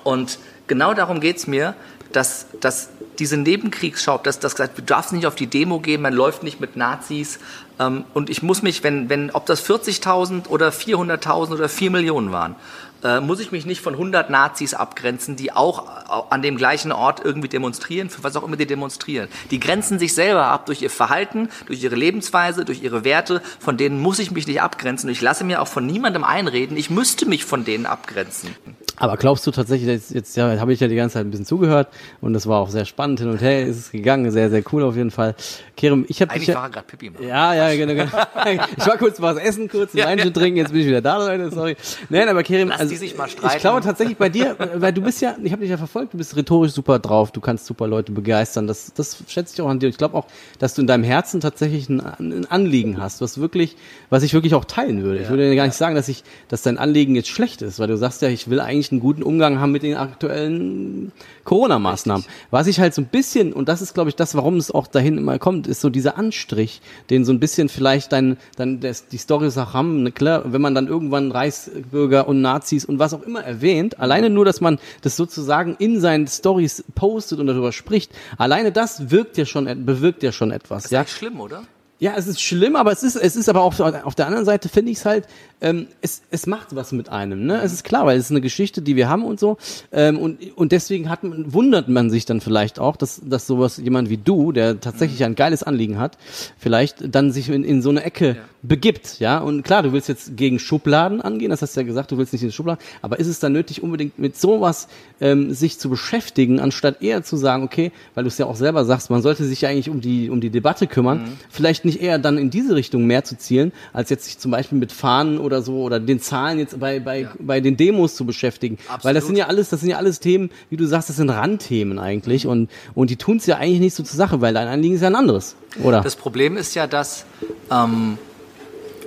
und genau darum geht's mir, dass, dass diese Nebenkriegsschau, dass das gesagt, du darfst nicht auf die Demo gehen, man läuft nicht mit Nazis. Ähm, und ich muss mich, wenn, wenn, ob das 40.000 oder 400.000 oder 4 Millionen waren, äh, muss ich mich nicht von 100 Nazis abgrenzen, die auch an dem gleichen Ort irgendwie demonstrieren, für was auch immer die demonstrieren. Die grenzen sich selber ab durch ihr Verhalten, durch ihre Lebensweise, durch ihre Werte. Von denen muss ich mich nicht abgrenzen. Und ich lasse mir auch von niemandem einreden, ich müsste mich von denen abgrenzen. Aber glaubst du tatsächlich, jetzt, jetzt ja, habe ich ja die ganze Zeit ein bisschen zugehört und das war auch sehr spannend hin und her ist es gegangen, sehr, sehr cool auf jeden Fall. Kerem, ich habe Eigentlich dich war er gerade Pipi machen. Ja, ja, genau. genau. ich war kurz was essen, kurz ein Ja, Weinchen ja. trinken, jetzt bin ich wieder da, Leute, sorry. Nein, aber Kerem, Lass die sich mal ich streiten. glaube tatsächlich bei dir, weil du bist ja, ich habe dich ja verfolgt, du bist rhetorisch super drauf, du kannst super Leute begeistern, das, das schätze ich auch an dir. Ich glaube auch, dass du in deinem Herzen tatsächlich ein, ein Anliegen hast, was wirklich, was ich wirklich auch teilen würde. ich würde ja gar nicht sagen, dass ich, dass dein Anliegen jetzt schlecht ist, weil du sagst ja, ich will eigentlich einen guten Umgang haben mit den aktuellen Corona-Maßnahmen. Was ich halt so ein bisschen, und das ist, glaube ich, das, warum es auch dahin immer kommt, ist so dieser Anstrich, den so ein bisschen vielleicht dein, dann das, die Storys auch haben, ne, klar, wenn man dann irgendwann Reichsbürger und Nazis und was auch immer erwähnt, alleine nur, dass man das sozusagen in seinen Stories postet und darüber spricht, alleine das wirkt ja schon, bewirkt ja schon etwas, Das ist ja. schlimm, oder? Ja, es ist schlimm, aber es ist, es ist aber auch auf der anderen Seite finde ich es halt, ähm, es, es macht was mit einem. Ne? Es ist klar, weil es ist eine Geschichte, die wir haben und so. Ähm, und, und deswegen hat man, wundert man sich dann vielleicht auch, dass, dass sowas jemand wie du, der tatsächlich ein geiles Anliegen hat, vielleicht dann sich in, in so eine Ecke begibt. Ja, und klar, du willst jetzt gegen Schubladen angehen, das hast du ja gesagt, du willst nicht in die Schubladen, aber ist es dann nötig, unbedingt mit sowas ähm, sich zu beschäftigen, anstatt eher zu sagen, okay, weil du es ja auch selber sagst, man sollte sich ja eigentlich um die, um die Debatte kümmern, vielleicht nicht eher dann in diese Richtung mehr zu zielen, als jetzt sich zum Beispiel mit Fahnen oder so oder den Zahlen jetzt bei, bei, bei den Demos zu beschäftigen. Weil das Absolut. sind ja alles, das sind ja alles Themen, wie du sagst, das sind Randthemen eigentlich und, und die tun es ja eigentlich nicht so zur Sache, weil dein Anliegen ist ja ein anderes, oder? Das Problem ist ja, dass ähm,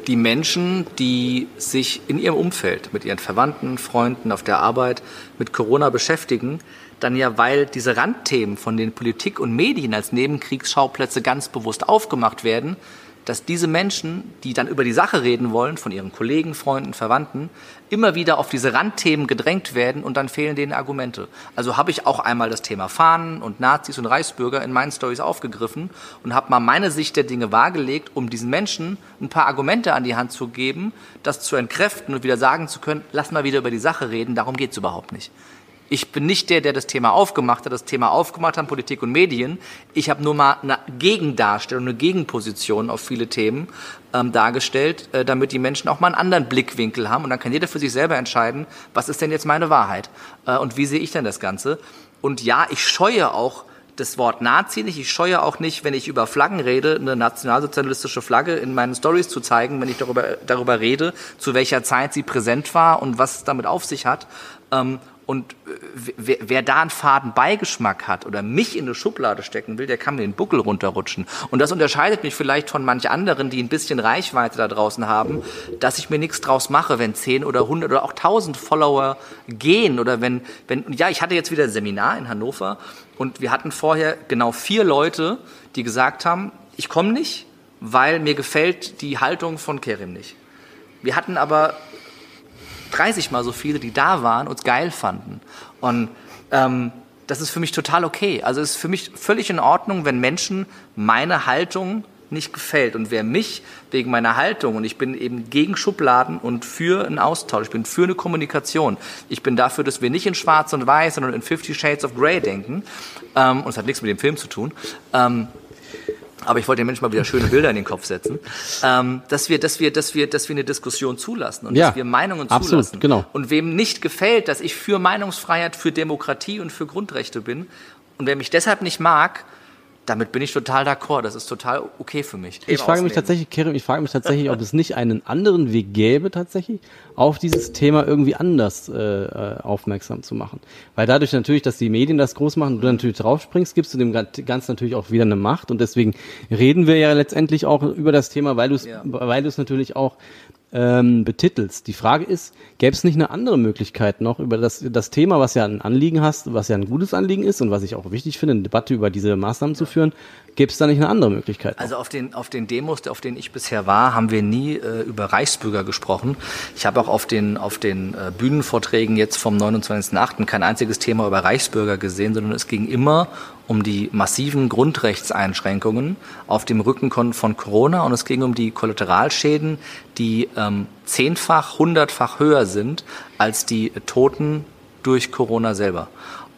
die Menschen, die sich in ihrem Umfeld mit ihren Verwandten, Freunden auf der Arbeit mit Corona beschäftigen, dann ja, weil diese Randthemen von den Politik und Medien als Nebenkriegsschauplätze ganz bewusst aufgemacht werden, dass diese Menschen, die dann über die Sache reden wollen, von ihren Kollegen, Freunden, Verwandten, immer wieder auf diese Randthemen gedrängt werden und dann fehlen denen Argumente. Also habe ich auch einmal das Thema Fahnen und Nazis und Reichsbürger in meinen Stories aufgegriffen und habe mal meine Sicht der Dinge wahrgelegt, um diesen Menschen ein paar Argumente an die Hand zu geben, das zu entkräften und wieder sagen zu können, lass mal wieder über die Sache reden, darum geht's überhaupt nicht. Ich bin nicht der, der das Thema aufgemacht hat, das Thema aufgemacht hat, Politik und Medien. Ich habe nur mal eine Gegendarstellung, eine Gegenposition auf viele Themen ähm, dargestellt, äh, damit die Menschen auch mal einen anderen Blickwinkel haben. Und dann kann jeder für sich selber entscheiden, was ist denn jetzt meine Wahrheit äh, und wie sehe ich denn das Ganze. Und ja, ich scheue auch das Wort Nazi nicht. Ich scheue auch nicht, wenn ich über Flaggen rede, eine nationalsozialistische Flagge in meinen Stories zu zeigen, wenn ich darüber, darüber rede, zu welcher Zeit sie präsent war und was es damit auf sich hat. Ähm, und äh, wer, wer da einen faden Beigeschmack hat oder mich in eine Schublade stecken will, der kann mir den Buckel runterrutschen. Und das unterscheidet mich vielleicht von manch anderen, die ein bisschen Reichweite da draußen haben, dass ich mir nichts draus mache, wenn 10 oder 100 oder auch 1000 Follower gehen oder wenn, wenn, ja, ich hatte jetzt wieder ein Seminar in Hannover und wir hatten vorher genau vier Leute, die gesagt haben, ich komme nicht, weil mir gefällt die Haltung von Kerim nicht. Wir hatten aber 30 mal so viele, die da waren, uns geil fanden. Und ähm, das ist für mich total okay. Also es ist für mich völlig in Ordnung, wenn Menschen meine Haltung nicht gefällt. Und wer mich wegen meiner Haltung, und ich bin eben gegen Schubladen und für einen Austausch, ich bin für eine Kommunikation, ich bin dafür, dass wir nicht in Schwarz und Weiß, sondern in Fifty Shades of Grey denken, ähm, und es hat nichts mit dem Film zu tun, ähm, aber ich wollte den Menschen mal wieder schöne Bilder in den Kopf setzen, ähm, dass wir, dass wir, dass wir, dass wir eine Diskussion zulassen und Ja, dass wir Meinungen absolut, zulassen. genau. Und wem nicht gefällt, dass ich für Meinungsfreiheit, für Demokratie und für Grundrechte bin und wer mich deshalb nicht mag, damit bin ich total d'accord. Das ist total okay für mich. Ich frage mich tatsächlich, Kerem, ich frage mich tatsächlich, ob es nicht einen anderen Weg gäbe, tatsächlich auf dieses Thema irgendwie anders äh, äh, aufmerksam zu machen. Weil dadurch natürlich, dass die Medien das groß machen und du natürlich draufspringst, gibst du dem Ganzen natürlich auch wieder eine Macht. Und deswegen reden wir ja letztendlich auch über das Thema, weil du es, Ja. weil du es natürlich auch ähm, betitelst. Die Frage ist, gäbe es nicht eine andere Möglichkeit noch über das, das Thema, was ja ein Anliegen hast, was ja ein gutes Anliegen ist und was ich auch wichtig finde, eine Debatte über diese Maßnahmen zu führen, gäbe es da nicht eine andere Möglichkeit? Noch? Also auf den, auf den Demos, auf denen ich bisher war, haben wir nie äh, über Reichsbürger gesprochen. Ich habe auch auf den, auf den äh, Bühnenvorträgen jetzt vom 29.08. kein einziges Thema über Reichsbürger gesehen, sondern es ging immer um die massiven Grundrechtseinschränkungen auf dem Rücken von Corona und es ging um die Kollateralschäden, die ähm, zehnfach, hundertfach höher sind als die Toten durch Corona selber.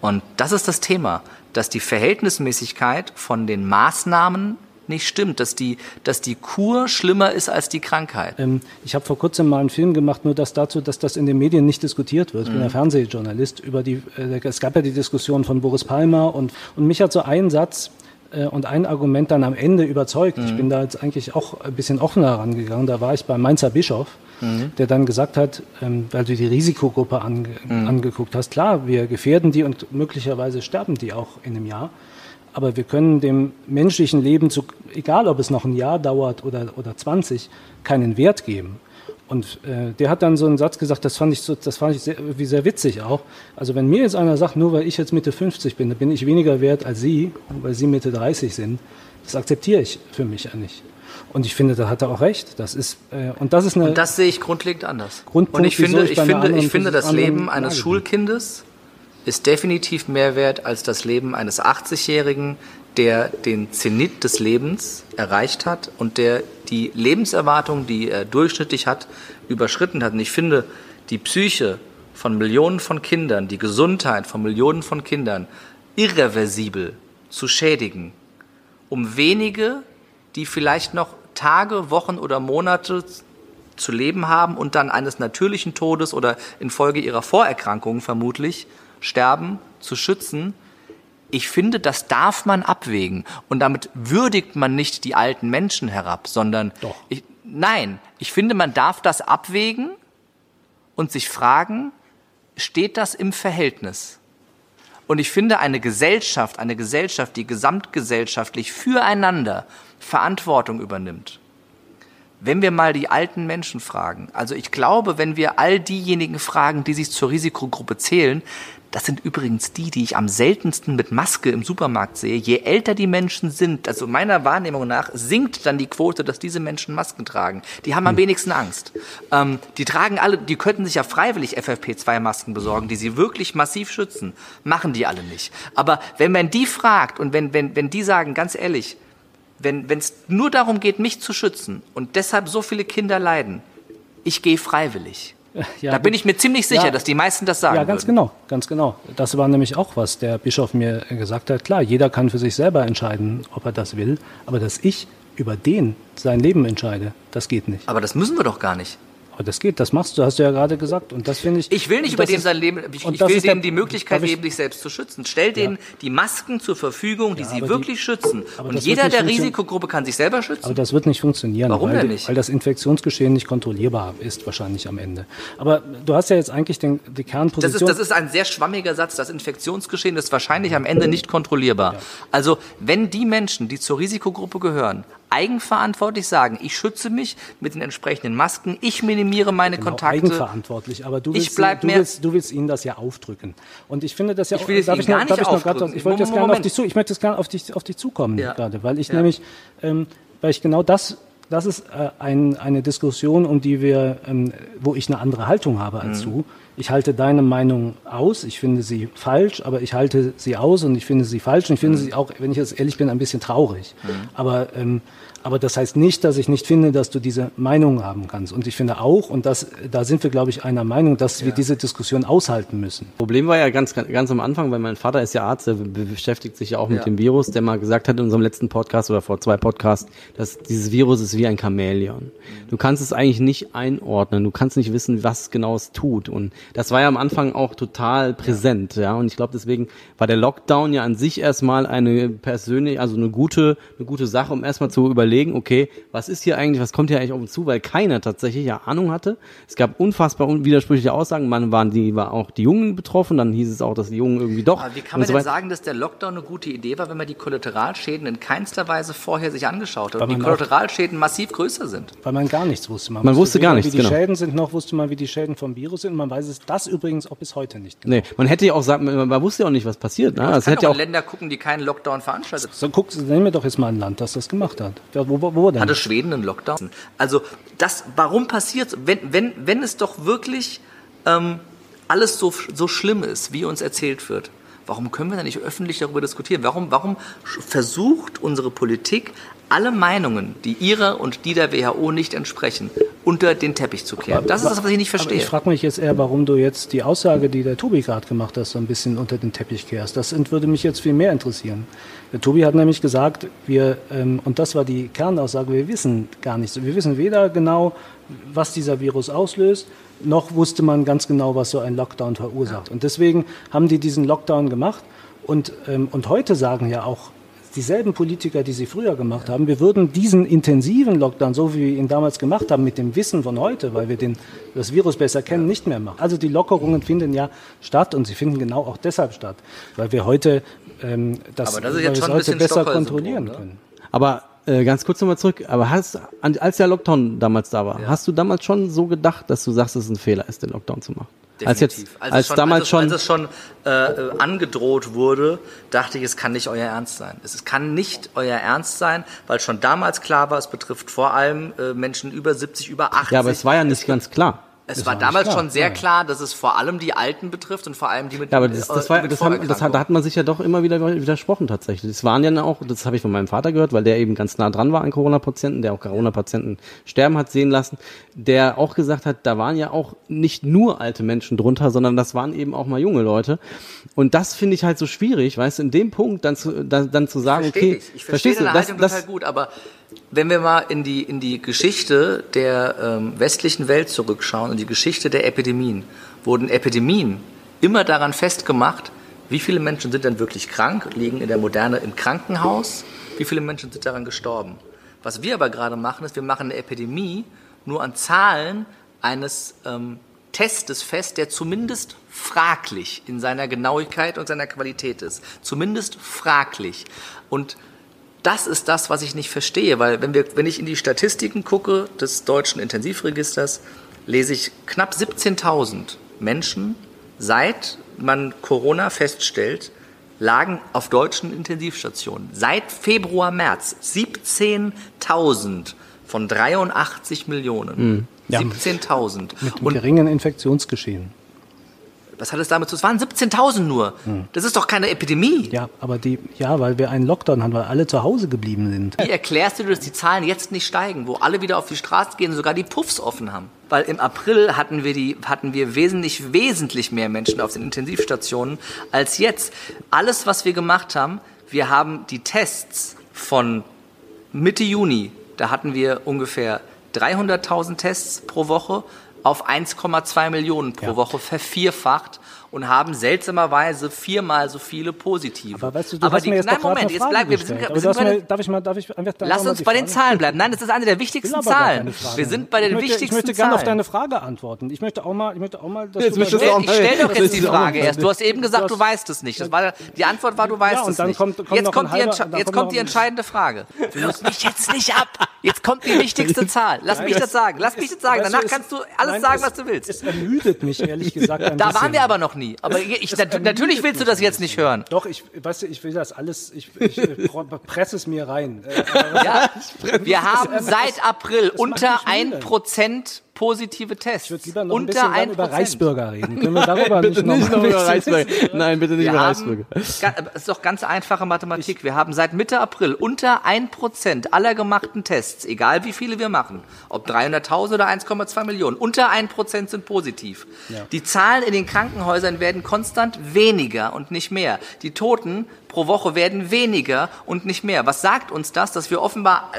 Und das ist das Thema, dass die Verhältnismäßigkeit von den Maßnahmen nicht stimmt, dass die, dass die Kur schlimmer ist als die Krankheit. Ähm, ich habe vor kurzem mal einen Film gemacht, nur das dazu, dass das in den Medien nicht diskutiert wird. Ich bin ja mhm. Fernsehjournalist. Über die, äh, es gab ja die Diskussion von Boris Palmer und, und mich hat so ein Satz äh, und ein Argument dann am Ende überzeugt. Mhm. Ich bin da jetzt eigentlich auch ein bisschen offener rangegangen. Da war ich beim Mainzer Bischof, mhm. der dann gesagt hat, ähm, weil du die Risikogruppe ange mhm. angeguckt hast, klar, wir gefährden die und möglicherweise sterben die auch in einem Jahr aber wir können dem menschlichen Leben, zu, egal ob es noch ein Jahr dauert oder, oder 20, keinen Wert geben. Und äh, der hat dann so einen Satz gesagt, das fand ich, so, das fand ich sehr, wie sehr witzig auch. Also wenn mir jetzt einer sagt, nur weil ich jetzt Mitte 50 bin, dann bin ich weniger wert als Sie, weil Sie Mitte 30 sind, das akzeptiere ich für mich ja nicht. Und ich finde, da hat er auch recht. Das ist äh, und das ist eine. Und das sehe ich grundlegend anders. Grundpunkt, und ich finde, ich, ich finde, ich finde das Leben eines Schulkindes ist definitiv mehr wert als das Leben eines 80-Jährigen, der den Zenit des Lebens erreicht hat und der die Lebenserwartung, die er durchschnittlich hat, überschritten hat. Und ich finde, die Psyche von Millionen von Kindern, die Gesundheit von Millionen von Kindern irreversibel zu schädigen, um wenige, die vielleicht noch Tage, Wochen oder Monate zu leben haben und dann eines natürlichen Todes oder infolge ihrer Vorerkrankungen vermutlich Sterben zu schützen, ich finde, das darf man abwägen. Und damit würdigt man nicht die alten Menschen herab, sondern Doch. Ich, nein, ich finde, man darf das abwägen und sich fragen, steht das im Verhältnis? Und ich finde, eine Gesellschaft, eine Gesellschaft, die gesamtgesellschaftlich füreinander Verantwortung übernimmt, wenn wir mal die alten Menschen fragen, also ich glaube, wenn wir all diejenigen fragen, die sich zur Risikogruppe zählen, das sind übrigens die, die ich am seltensten mit Maske im Supermarkt sehe. Je älter die Menschen sind, also meiner Wahrnehmung nach, sinkt dann die Quote, dass diese Menschen Masken tragen. Die haben am hm. wenigsten Angst. Ähm, die tragen alle, die könnten sich ja freiwillig FFP2-Masken besorgen, die sie wirklich massiv schützen. Machen die alle nicht. Aber wenn man die fragt und wenn, wenn, wenn die sagen, ganz ehrlich, wenn es nur darum geht, mich zu schützen und deshalb so viele Kinder leiden, ich gehe freiwillig ja, da bin ich mir ziemlich sicher, ja, dass die meisten das sagen. Ja, ganz würden. genau, ganz genau. Das war nämlich auch was der Bischof mir gesagt hat. Klar, jeder kann für sich selber entscheiden, ob er das will, aber dass ich über den sein Leben entscheide, das geht nicht. Aber das müssen wir doch gar nicht. Aber das geht, das machst du, hast du ja gerade gesagt. Und das finde ich. Ich will nicht über dem sein Leben, ich, ich will denen die Möglichkeit geben, sich selbst zu schützen. Stell denen ja. die Masken zur Verfügung, die ja, sie wirklich die, schützen. Und jeder der Risikogruppe kann sich selber schützen. Aber das wird nicht funktionieren. Warum weil, denn nicht? Weil das Infektionsgeschehen nicht kontrollierbar ist, wahrscheinlich am Ende. Aber du hast ja jetzt eigentlich den, die Kernposition. Das ist, das ist ein sehr schwammiger Satz. Das Infektionsgeschehen ist wahrscheinlich am Ende nicht kontrollierbar. Ja. Also, wenn die Menschen, die zur Risikogruppe gehören, eigenverantwortlich sagen, ich schütze mich mit den entsprechenden Masken, ich minimiere meine genau, Kontakte. Eigenverantwortlich, aber du willst, ich du, mehr willst, du willst ihnen das ja aufdrücken. Und ich finde das ja ich will es ihnen gar nicht ich grad, ich wollte jetzt gerne auf dich zu, ich möchte jetzt gerne auf dich, auf dich zukommen ja. gerade, weil ich ja. nämlich, ähm, weil ich genau das das ist äh, ein, eine Diskussion, um die wir, ähm, wo ich eine andere Haltung habe als mhm. du. Ich halte deine Meinung aus. Ich finde sie falsch, aber ich halte sie aus und ich finde sie falsch. Und ich finde mhm. sie auch, wenn ich jetzt ehrlich bin, ein bisschen traurig. Mhm. Aber ähm, aber das heißt nicht, dass ich nicht finde, dass du diese Meinung haben kannst. Und ich finde auch, und das, da sind wir, glaube ich, einer Meinung, dass ja. wir diese Diskussion aushalten müssen. Problem war ja ganz, ganz am Anfang, weil mein Vater ist ja Arzt, der beschäftigt sich ja auch mit ja. dem Virus, der mal gesagt hat in unserem letzten Podcast oder vor zwei Podcasts, dass dieses Virus ist wie ein Chamäleon. Du kannst es eigentlich nicht einordnen, du kannst nicht wissen, was genau es tut. Und Das war ja am Anfang auch total präsent, ja. Und ich glaube, deswegen war der Lockdown ja an sich erstmal eine persönlich, also eine gute, eine gute Sache, um erstmal zu überlegen, okay, was ist hier eigentlich, was kommt hier eigentlich auf uns zu, weil keiner tatsächlich ja Ahnung hatte. Es gab unfassbar widersprüchliche Aussagen. Man waren die, war auch die Jungen betroffen, dann hieß es auch, dass die Jungen irgendwie doch. Aber wie kann man so denn sagen, dass der Lockdown eine gute Idee war, wenn man die Kollateralschäden in keinster Weise vorher sich angeschaut hat Weil und die man auch- Kollateralschäden massiv größer sind? Weil man gar nichts wusste. Man wusste gar weder, nichts, Wie die genau. Schäden sind, noch wusste man, wie die Schäden vom Virus sind. Man weiß es das übrigens auch bis heute nicht. genau. Nee, man hätte ja auch sagen, man wusste ja auch nicht, was passiert. Ne? Es hätte ja auch Länder gucken, die keinen Lockdown veranstaltet. So, guck, nehmen wir doch jetzt mal ein Land, das das gemacht hat. Ja, Wo, wo, wo denn? Hatte Schweden einen Lockdown? Also das, warum passiert, wenn, wenn, wenn es doch wirklich ähm, alles so, so schlimm ist, wie uns erzählt wird, warum können wir da nicht öffentlich darüber diskutieren? Warum, warum versucht unsere Politik, alle Meinungen, die ihrer und die der WHO nicht entsprechen, unter den Teppich zu kehren? Das ist das, was ich nicht Aber verstehe. ich frage mich jetzt eher, warum du jetzt die Aussage, die der Tobi gerade gemacht hat, so ein bisschen unter den Teppich kehrst. Das würde mich jetzt viel mehr interessieren. Der Tobi hat nämlich gesagt, wir, ähm, und das war die Kernaussage, wir wissen gar nichts. Wir wissen weder genau, was dieser Virus auslöst, noch wusste man ganz genau, was so ein Lockdown verursacht. Und deswegen haben die diesen Lockdown gemacht. Und, ähm, und heute sagen ja auch dieselben Politiker, die sie früher gemacht haben, wir würden diesen intensiven Lockdown, so wie wir ihn damals gemacht haben, mit dem Wissen von heute, weil wir den, das Virus besser kennen, nicht mehr machen. Also die Lockerungen finden ja statt und sie finden genau auch deshalb statt, weil wir heute ähm, das, Aber das ist heute bisschen besser kontrollieren ne? können. aber äh, ganz kurz nochmal zurück, aber hast, an- als der Lockdown damals da war, hast du damals schon so gedacht, dass du sagst, dass es ein Fehler ist, den Lockdown zu machen? Als jetzt, Definitiv. Als, als, es schon, damals als, es- schon, als es schon äh, äh, angedroht wurde, dachte ich, es kann nicht euer Ernst sein. Es kann nicht euer Ernst sein, weil schon damals klar war, es betrifft vor allem äh, Menschen über 70, über 80. ja, aber es war ja nicht ganz klar. Es Es war damals klar, schon sehr nein. klar, dass es vor allem die Alten betrifft und vor allem die mit Ja, aber das, das war, das haben, das hat, da hat man sich ja doch immer wieder widersprochen tatsächlich. Das waren ja auch, das habe ich von meinem Vater gehört, weil der eben ganz nah dran war an Corona-Patienten, der auch Corona-Patienten sterben hat sehen lassen, der auch gesagt hat, da waren ja auch nicht nur alte Menschen drunter, sondern das waren eben auch mal junge Leute. Und das finde ich halt so schwierig, weißt du, in dem Punkt dann zu, dann, dann zu sagen, Verstehe okay, ich. Ich verstehe verstehst du, deine das, das, gut, aber wenn wir mal in die, in die Geschichte der ähm, westlichen Welt zurückschauen und die Geschichte der Epidemien, wurden Epidemien immer daran festgemacht, wie viele Menschen sind denn wirklich krank, liegen in der Moderne im Krankenhaus, wie viele Menschen sind daran gestorben. Was wir aber gerade machen, ist, wir machen eine Epidemie nur an Zahlen eines ähm, Testes fest, der zumindest fraglich in seiner Genauigkeit und seiner Qualität ist. Zumindest fraglich. Und das ist das, was ich nicht verstehe, weil wenn, wir, wenn ich in die Statistiken gucke des deutschen Intensivregisters, lese ich knapp 17.000 Menschen, seit man Corona feststellt, lagen auf deutschen Intensivstationen. Seit Februar, März 17.000 von 83 Millionen. Ja. 17.000. Mit Und geringen Infektionsgeschehen. Was hat es damit zu tun? Es waren 17.000 nur. Das ist doch keine Epidemie. Ja, aber die, ja, weil wir einen Lockdown haben, weil alle zu Hause geblieben sind. Wie erklärst du, dir, dass die Zahlen jetzt nicht steigen, wo alle wieder auf die Straße gehen und sogar die Puffs offen haben? Weil im April hatten wir, die, hatten wir wesentlich, wesentlich mehr Menschen auf den Intensivstationen als jetzt. Alles, was wir gemacht haben, wir haben die Tests von Mitte Juni, da hatten wir ungefähr 300.000 Tests pro Woche auf 1,2 Millionen pro Ja. Woche vervierfacht und haben seltsamerweise viermal so viele positive. Aber weißt du, du Aber hast die- mir jetzt nein, Moment, jetzt bleiben wir, sind, Aber wir sind mir, den, darf ich mal, darf ich einfach Lass uns die bei den Zahlen bleiben. Nein, das ist eine der wichtigsten Zahlen. Wir sind bei den ich möchte, wichtigsten Ich möchte Zahlen. gerne auf deine Frage antworten. Ich möchte auch mal, ich möchte auch mal, dass Jetzt du du auch ich stell doch Das jetzt die Frage erst. Du hast eben gesagt, Du weißt es nicht. Das war, die Antwort war, du weißt Ja, und es dann nicht. kommt- kommt jetzt, kommt die, halber- dann jetzt kommt die entscheidende Frage. Löst mich jetzt nicht ab. Jetzt kommt die wichtigste Zahl. Lass mich das sagen. Lass mich das sagen. Danach kannst du alles sagen, was du willst. Es ermüdet mich ehrlich gesagt Da waren wir aber noch nie. Aber ich, ermüdet natürlich willst du das jetzt nicht hören. Doch, ich, weißt du, ich will das alles, ich, ich äh, presse es mir rein. Äh, Ja, wir haben seit April unter mich wütend. 1% positive Tests. Ich würde lieber noch ein bisschen dann über 1%. Reisbürger reden. Können wir darüber bitte nicht, nicht noch über Reisburger. Nein, bitte nicht Wir über haben, ga- es ist doch ganz einfache Mathematik. Wir haben seit Mitte April unter 1% aller gemachten Tests, egal wie viele wir machen, ob 300.000 oder 1,2 Millionen, unter 1% sind positiv. Die Zahlen in den Krankenhäusern werden konstant weniger und nicht mehr. Die Toten pro Woche werden weniger und nicht mehr. Was sagt uns das? Dass wir offenbar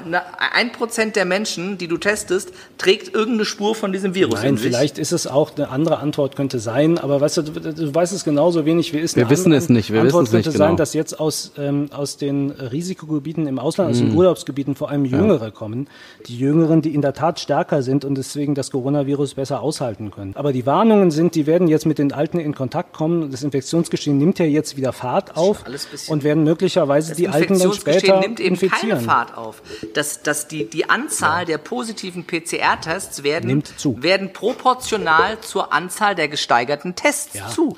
ein Prozent der Menschen, die du testest, trägt irgendeine Spur von diesem Virus Nein, in sich. vielleicht ist es auch eine andere Antwort könnte sein, aber weißt du, du, du weißt es genauso wenig wie ist. Wir wissen es nicht. Wir Antwort wissen es könnte nicht sein, genau. dass jetzt aus ähm, aus den Risikogebieten im Ausland, Mhm. aus den Urlaubsgebieten vor allem Jüngere kommen. Die Jüngeren, die in der Tat stärker sind und deswegen das Coronavirus besser aushalten können. Aber die Warnungen sind, die werden jetzt mit den Alten in Kontakt kommen. Das Infektionsgeschehen nimmt ja jetzt wieder Fahrt auf alles und werden möglicherweise Das die Alten dann später nimmt eben infizieren. keine Fahrt auf. Das, das die, die Anzahl der positiven PCR-Tests werden, werden proportional zur Anzahl der gesteigerten Tests Ja. zu.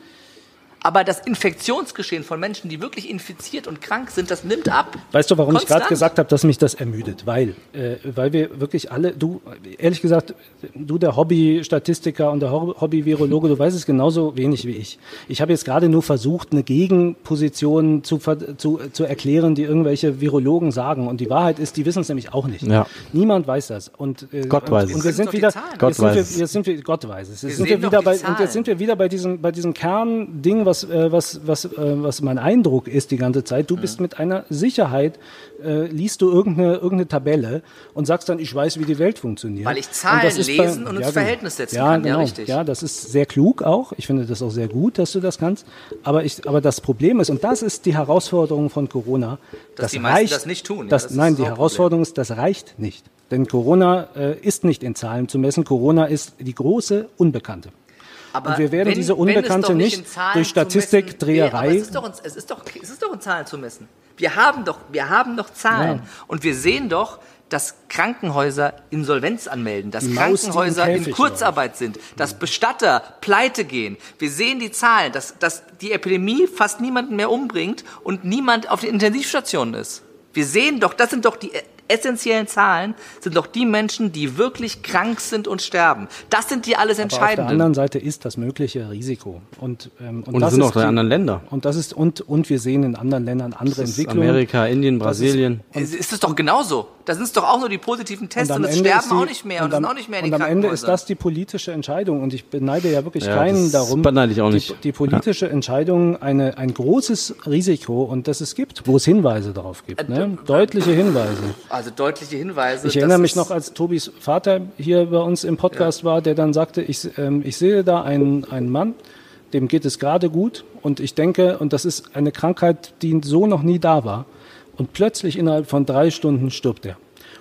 Aber das Infektionsgeschehen von Menschen, die wirklich infiziert und krank sind, das nimmt ab. Weißt du, warum ich gerade Konstant. gesagt habe, dass mich das ermüdet? Weil, äh, weil wir wirklich alle, du, ehrlich gesagt, du der Hobby-Statistiker und der Ho- Hobby-Virologe, du weißt es genauso wenig wie ich. Ich habe jetzt gerade nur versucht, eine Gegenposition zu, zu, zu erklären, die irgendwelche Virologen sagen. Und die Wahrheit ist, die wissen es nämlich auch nicht. Ja. Niemand weiß das. Und, äh, Gott und, weiß es. Und wir sind wieder, Gott sind weiß wir, es. jetzt sind wir, Gott weiß es. Jetzt Wir sind sehen wir doch wieder die bei, und Zahlen. jetzt sind wir wieder bei diesem, bei diesem Kernding, was, äh, was, was, äh, was mein Eindruck ist die ganze Zeit. Du Mhm. bist mit einer Sicherheit, äh, liest du irgendeine, irgendeine Tabelle und sagst dann, ich weiß, wie die Welt funktioniert. Weil ich Zahlen Und das lesen und ins genau. Verhältnis setzen ja, kann. Ja, Genau. richtig. Ja, das ist sehr klug auch. Ich finde das auch sehr gut, dass du das kannst. Aber, ich, aber das Problem ist, und das ist die Herausforderung von Corona, Dass das die meisten reicht, das nicht tun, ja, Das, das ist nein, das die. Herausforderung ist, das reicht nicht. Denn Corona äh, ist nicht in Zahlen zu messen. Corona ist die große Unbekannte. Aber Und wir werden wenn- diese Unbekannte nicht Zahlen durch zu Statistikdreherei- messen- Nee, es ist, doch, in- es, ist doch, es ist doch in Zahlen zu messen. Wir haben doch, wir haben doch Zahlen. Ja. Und wir sehen doch, dass Krankenhäuser Insolvenz anmelden, dass Maus, Krankenhäuser in Kurzarbeit sind, dass Bestatter pleite gehen. Wir sehen die Zahlen, dass, dass die Epidemie fast niemanden mehr umbringt und niemand auf den Intensivstationen ist. Wir sehen doch, das sind doch die essentiellen Zahlen, sind doch die Menschen, die wirklich krank sind und sterben. Das sind die alles Aber auf der Entscheidenden. anderen Seite ist das mögliche Risiko. Und, ähm, Und das es sind auch die anderen Länder. Und das ist und und wir sehen in anderen Ländern andere Das ist Entwicklungen. Amerika, Indien, Das ist- Brasilien. ist, ist es doch genauso. Da sind es doch auch nur die positiven Tests und, es Ende sterben die- auch nicht mehr und, es am, sind auch nicht mehr in und am Ende ist das die politische Entscheidung und ich beneide ja wirklich Ja, keinen das darum. beneide ich auch die, nicht. Die politische Entscheidung, eine, ein großes Risiko und das es gibt, wo es Hinweise darauf gibt, ne? deutliche Hinweise. Also deutliche Hinweise. Ich erinnere mich noch, als Tobis Vater hier bei uns im Podcast war, der dann sagte, ich, ähm, ich sehe da einen, einen Mann, dem geht es gerade gut und ich denke, und das ist eine Krankheit, die so noch nie da war und plötzlich innerhalb von drei Stunden stirbt er.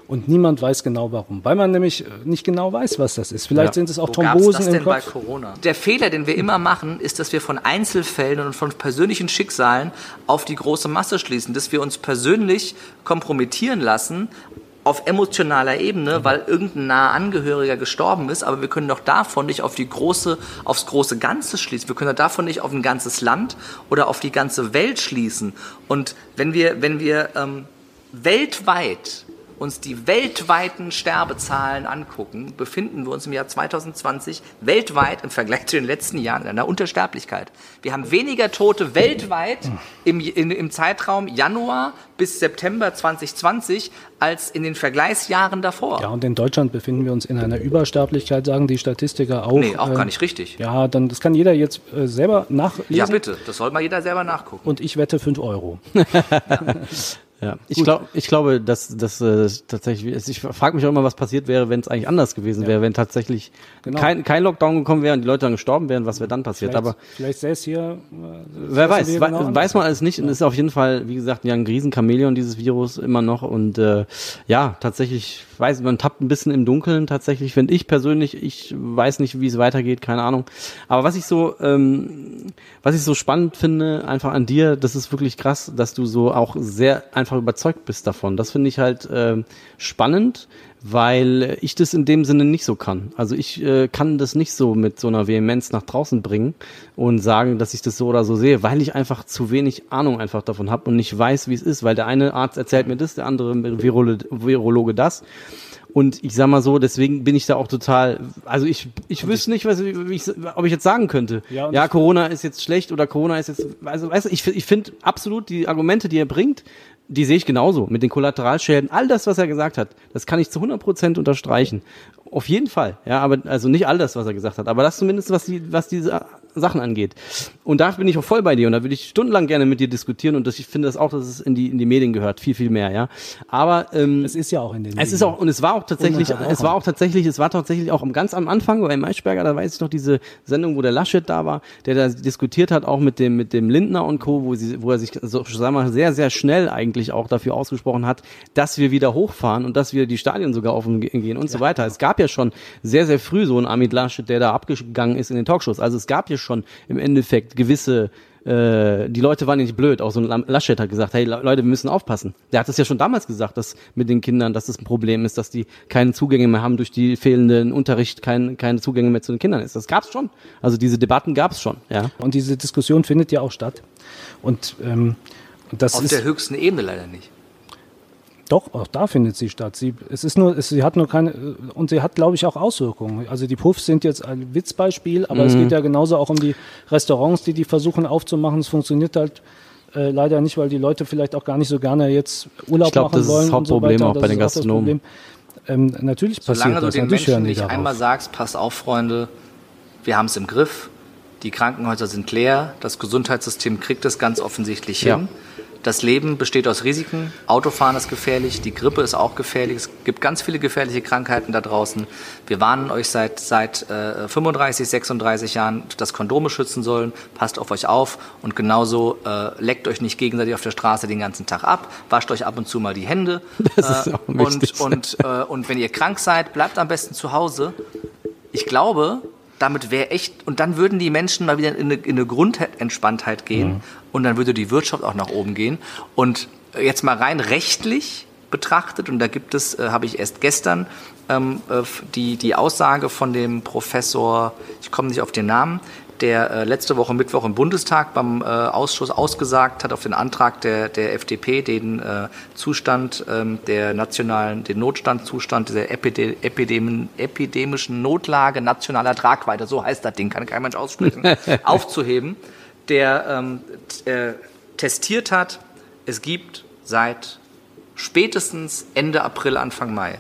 Und niemand weiß genau warum, weil man nämlich äh, nicht genau weiß, was das ist. Vielleicht Ja. sind es auch Wo Thrombosen das im denn bei Kopf. Corona? Der Fehler, den wir immer machen, ist, dass wir von Einzelfällen und von persönlichen Schicksalen auf die große Masse schließen, dass wir uns persönlich kompromittieren lassen auf emotionaler Ebene, weil irgendein naher Angehöriger gestorben ist, aber wir können doch davon nicht auf die große, aufs große Ganze schließen. Wir können doch davon nicht auf ein ganzes Land oder auf die ganze Welt schließen. Und wenn wir, wenn wir ähm, weltweit uns die weltweiten Sterbezahlen angucken, befinden wir uns im Jahr 2020 weltweit im Vergleich zu den letzten Jahren in einer Untersterblichkeit. Wir haben weniger Tote weltweit im, in, im Zeitraum Januar bis September 2020 als in den Vergleichsjahren davor. Ja, und in Deutschland befinden wir uns in einer Übersterblichkeit, sagen die Statistiker auch. nee, auch äh, gar nicht richtig. Ja, dann das kann jeder jetzt äh, selber nachlesen. Ja, bitte, das soll mal jeder selber nachgucken. Und ich wette 5 Euro. Ja, ich, glaub, ich glaube, dass das äh, tatsächlich, ich frage mich auch immer, was passiert wäre, wenn es eigentlich anders gewesen wäre, wenn tatsächlich Genau. kein, kein Lockdown gekommen wäre und die Leute dann gestorben wären, was wäre dann passiert. Vielleicht, Aber vielleicht sähe es hier. äh, wer weiß, we genau weiß man alles nicht. Und ist auf jeden Fall, wie gesagt, ja ein Riesenchamäleon, dieses Virus immer noch. Und äh, ja, tatsächlich, weiß man tappt ein bisschen im Dunkeln, tatsächlich, finde ich persönlich. Ich weiß nicht, wie es weitergeht, keine Ahnung. Aber was ich so, ähm, was ich so spannend finde, einfach an dir, das ist wirklich krass, dass du so auch sehr einfach überzeugt bist davon. Das finde ich halt ähm, spannend, weil ich das in dem Sinne nicht so kann. Also ich äh, kann das nicht so mit so einer Vehemenz nach draußen bringen und sagen, dass ich das so oder so sehe, weil ich einfach zu wenig Ahnung einfach davon habe und nicht weiß, wie es ist, weil der eine Arzt erzählt mir das, der andere Virolo Virologe das. Und ich sag mal so, deswegen bin ich da auch total, also ich, ich wüsste nicht, was, wie ich, ob ich jetzt sagen könnte. Ja, Ja, ich- Corona ist jetzt schlecht oder Corona ist jetzt, also weißt du, ich, ich finde absolut die Argumente, die er bringt, die sehe ich genauso. Mit den Kollateralschäden, all das, was er gesagt hat, das kann ich zu 100 Prozent unterstreichen. Auf jeden Fall. Ja, aber, also nicht all das, was er gesagt hat, aber das zumindest, was die, was diese Sachen angeht. Und da bin ich auch voll bei dir und da würde ich stundenlang gerne mit dir diskutieren und das, ich finde das auch, dass es in die, in die Medien gehört, viel, viel mehr, ja. Aber ähm, Es ist ja auch in den es ist auch, und es war auch tatsächlich, es war auch tatsächlich, es war tatsächlich auch am- ganz am Anfang bei Maischberger, da weiß ich noch diese Sendung, wo der Laschet da war, der da diskutiert hat, auch mit dem, mit dem Lindner und Co., wo sie, wo er sich, so, sagen wir mal, sehr, sehr schnell eigentlich auch dafür ausgesprochen hat, dass wir wieder hochfahren und dass wir die Stadien sogar offen ge- gehen und so weiter. Es gab ja schon sehr, sehr früh so einen Armin Laschet, der da abgegangen ist in den Talkshows. Also es gab ja schon im Endeffekt gewisse äh, die Leute waren ja nicht blöd. Auch so ein Laschet hat gesagt, hey Le- Leute, wir müssen aufpassen. Der hat das ja schon damals gesagt, dass mit den Kindern, dass das ein Problem ist, dass die keine Zugänge mehr haben durch die fehlenden Unterricht, kein, keine Zugänge mehr zu den Kindern ist. Das gab's schon. Also diese Debatten gab's schon, ja. Und diese Diskussion findet ja auch statt. Und, ähm, und das Auf ist der höchsten Ebene leider nicht. Doch auch da findet sie statt. Sie es ist nur es, sie hat nur keine und sie hat glaube ich auch Auswirkungen. Also die Puffs sind jetzt ein Witzbeispiel, aber es geht ja genauso auch um die Restaurants, die die versuchen aufzumachen. Es funktioniert halt äh, leider nicht, weil die Leute vielleicht auch gar nicht so gerne jetzt Urlaub Ich glaub, machen das ist wollen. das und so Hauptproblem weiter. auch bei den ist das Gastronomen. Ähm, natürlich passiert Solange du das. den Natürlich hören Menschen nicht darauf. einmal sagst, pass auf, Freunde, wir haben es im Griff, die Krankenhäuser sind leer, das Gesundheitssystem kriegt es ganz offensichtlich Ja. hin. Das Leben besteht aus Risiken. Autofahren ist gefährlich, die Grippe ist auch gefährlich. Es gibt ganz viele gefährliche Krankheiten da draußen. Wir warnen euch seit, seit äh, 35, 36 Jahren, dass Kondome schützen sollen. Passt auf euch auf und genauso äh, leckt euch nicht gegenseitig auf der Straße den ganzen Tag ab. Wascht euch ab und zu mal die Hände. Das ist Äh, auch wichtig. und, und, äh, und wenn ihr krank seid, bleibt am besten zu Hause. Ich glaube, damit wäre echt, und dann würden die Menschen mal wieder in eine, in eine Grundentspanntheit gehen Mhm. und dann würde die Wirtschaft auch nach oben gehen. Und jetzt mal rein rechtlich betrachtet, und da gibt es, äh, habe ich erst gestern ähm, äh, die, die Aussage von dem Professor, ich komme nicht auf den Namen, der äh, letzte Woche Mittwoch im Bundestag beim äh, Ausschuss ausgesagt hat auf den Antrag der, der FDP, den äh, Zustand ähm, der nationalen, den Notstandzustand dieser Epide epidemischen Notlage nationaler Tragweite, so heißt das Ding, kann kein Mensch aussprechen, aufzuheben, der ähm, äh, testiert hat, es gibt seit spätestens Ende April, Anfang Mai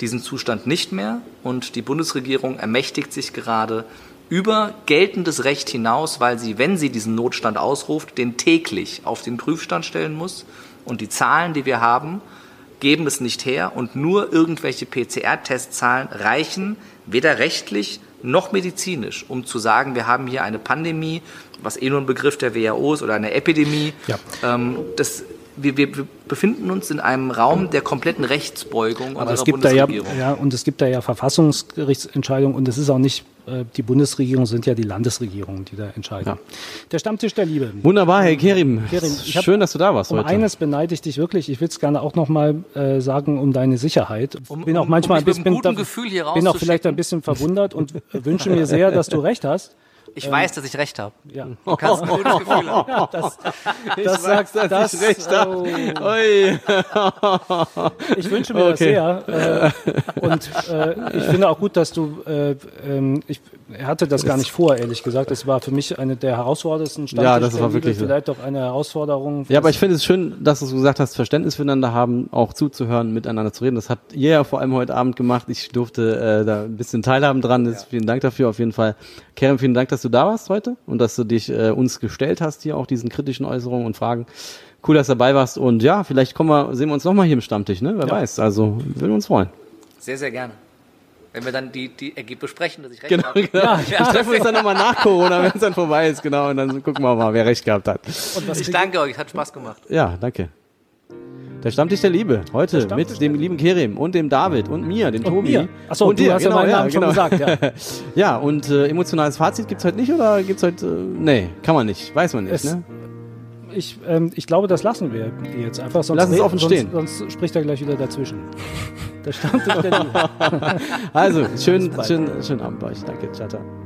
diesen Zustand nicht mehr und die Bundesregierung ermächtigt sich gerade über geltendes Recht hinaus, weil sie, wenn sie diesen Notstand ausruft, den täglich auf den Prüfstand stellen muss. Und die Zahlen, die wir haben, geben es nicht her und nur irgendwelche PCR-Testzahlen reichen weder rechtlich noch medizinisch, um zu sagen, wir haben hier eine Pandemie, was eh nur ein Begriff der WHO ist, oder eine Epidemie. Ja. Ähm, das, wir, wir, wir befinden uns in einem Raum der kompletten Rechtsbeugung Aber unserer es gibt da ja, Bundesregierung. ja, und es gibt da ja Verfassungsgerichtsentscheidungen und es ist auch nicht, die Bundesregierung sind ja die Landesregierungen, die da entscheiden. Ja. Der Stammtisch der Liebe. Wunderbar, Herr Kerim. Kerim, ich hab- Schön, dass du da warst Um heute. eines beneide ich dich wirklich. Ich will es gerne auch noch mal äh, sagen um deine Sicherheit. Um- bin auch um- manchmal um mich ein bisschen, Gefühl hier bin auch vielleicht ein bisschen verwundert und wünsche mir sehr, dass du recht hast. Ich weiß, dass ich recht habe. Ja. Du kannst ein gutes Gefühl haben. Das, das sagt dass ich recht hab. oh, ich wünsche mir das Okay. sehr. Äh, und äh, ich finde auch gut, dass du, äh, ähm, ich hatte das gar nicht vor, ehrlich gesagt. Es war für mich eine der herausforderndsten Stammtisch Ja, das war wirklich so. vielleicht auch eine Herausforderung. Ja, aber ich finde es schön, dass du gesagt hast, Verständnis füreinander haben, auch zuzuhören, miteinander zu reden. Das hat ihr ja vor allem heute Abend gemacht. Ich durfte äh, da ein bisschen teilhaben dran. Das, Vielen Dank dafür auf jeden Fall. Kerem, vielen Dank, dass du da warst heute und dass du dich äh, uns gestellt hast hier auch diesen kritischen Äußerungen und Fragen. Cool, dass du dabei warst und ja, vielleicht kommen wir, sehen wir uns nochmal hier im Stammtisch, ne? Wer Ja. weiß. Also würden uns freuen. Sehr, sehr gerne. Wenn wir dann die, die Ergebnisse besprechen, dass ich recht Genau, habe. genau. ich treffe uns dann nochmal nach Corona, wenn es dann vorbei ist, genau. Und dann gucken wir mal, wer recht gehabt hat. Und was Ich danke euch, hat Spaß gemacht. Ja, danke. Der Stammtisch der Liebe. Heute Stammtisch mit dem lieben Kerem und dem David und mir, dem Tobi. mir. Achso, und du dir, hast ja genau, meinen Namen genau. schon gesagt. Ja. Ja, und äh, emotionales Fazit gibt's heute nicht oder gibt's heute. Äh, nee, kann man nicht. Weiß man nicht, Es- ne? Ich, ähm, ich glaube, das lassen wir jetzt einfach. Sonst Lass es offen sonst, stehen. Sonst spricht er gleich wieder dazwischen. Der Stammtisch der Liebe. Also, schön, bald. schön, schönen Abend bei euch. Danke. Ciao, ciao.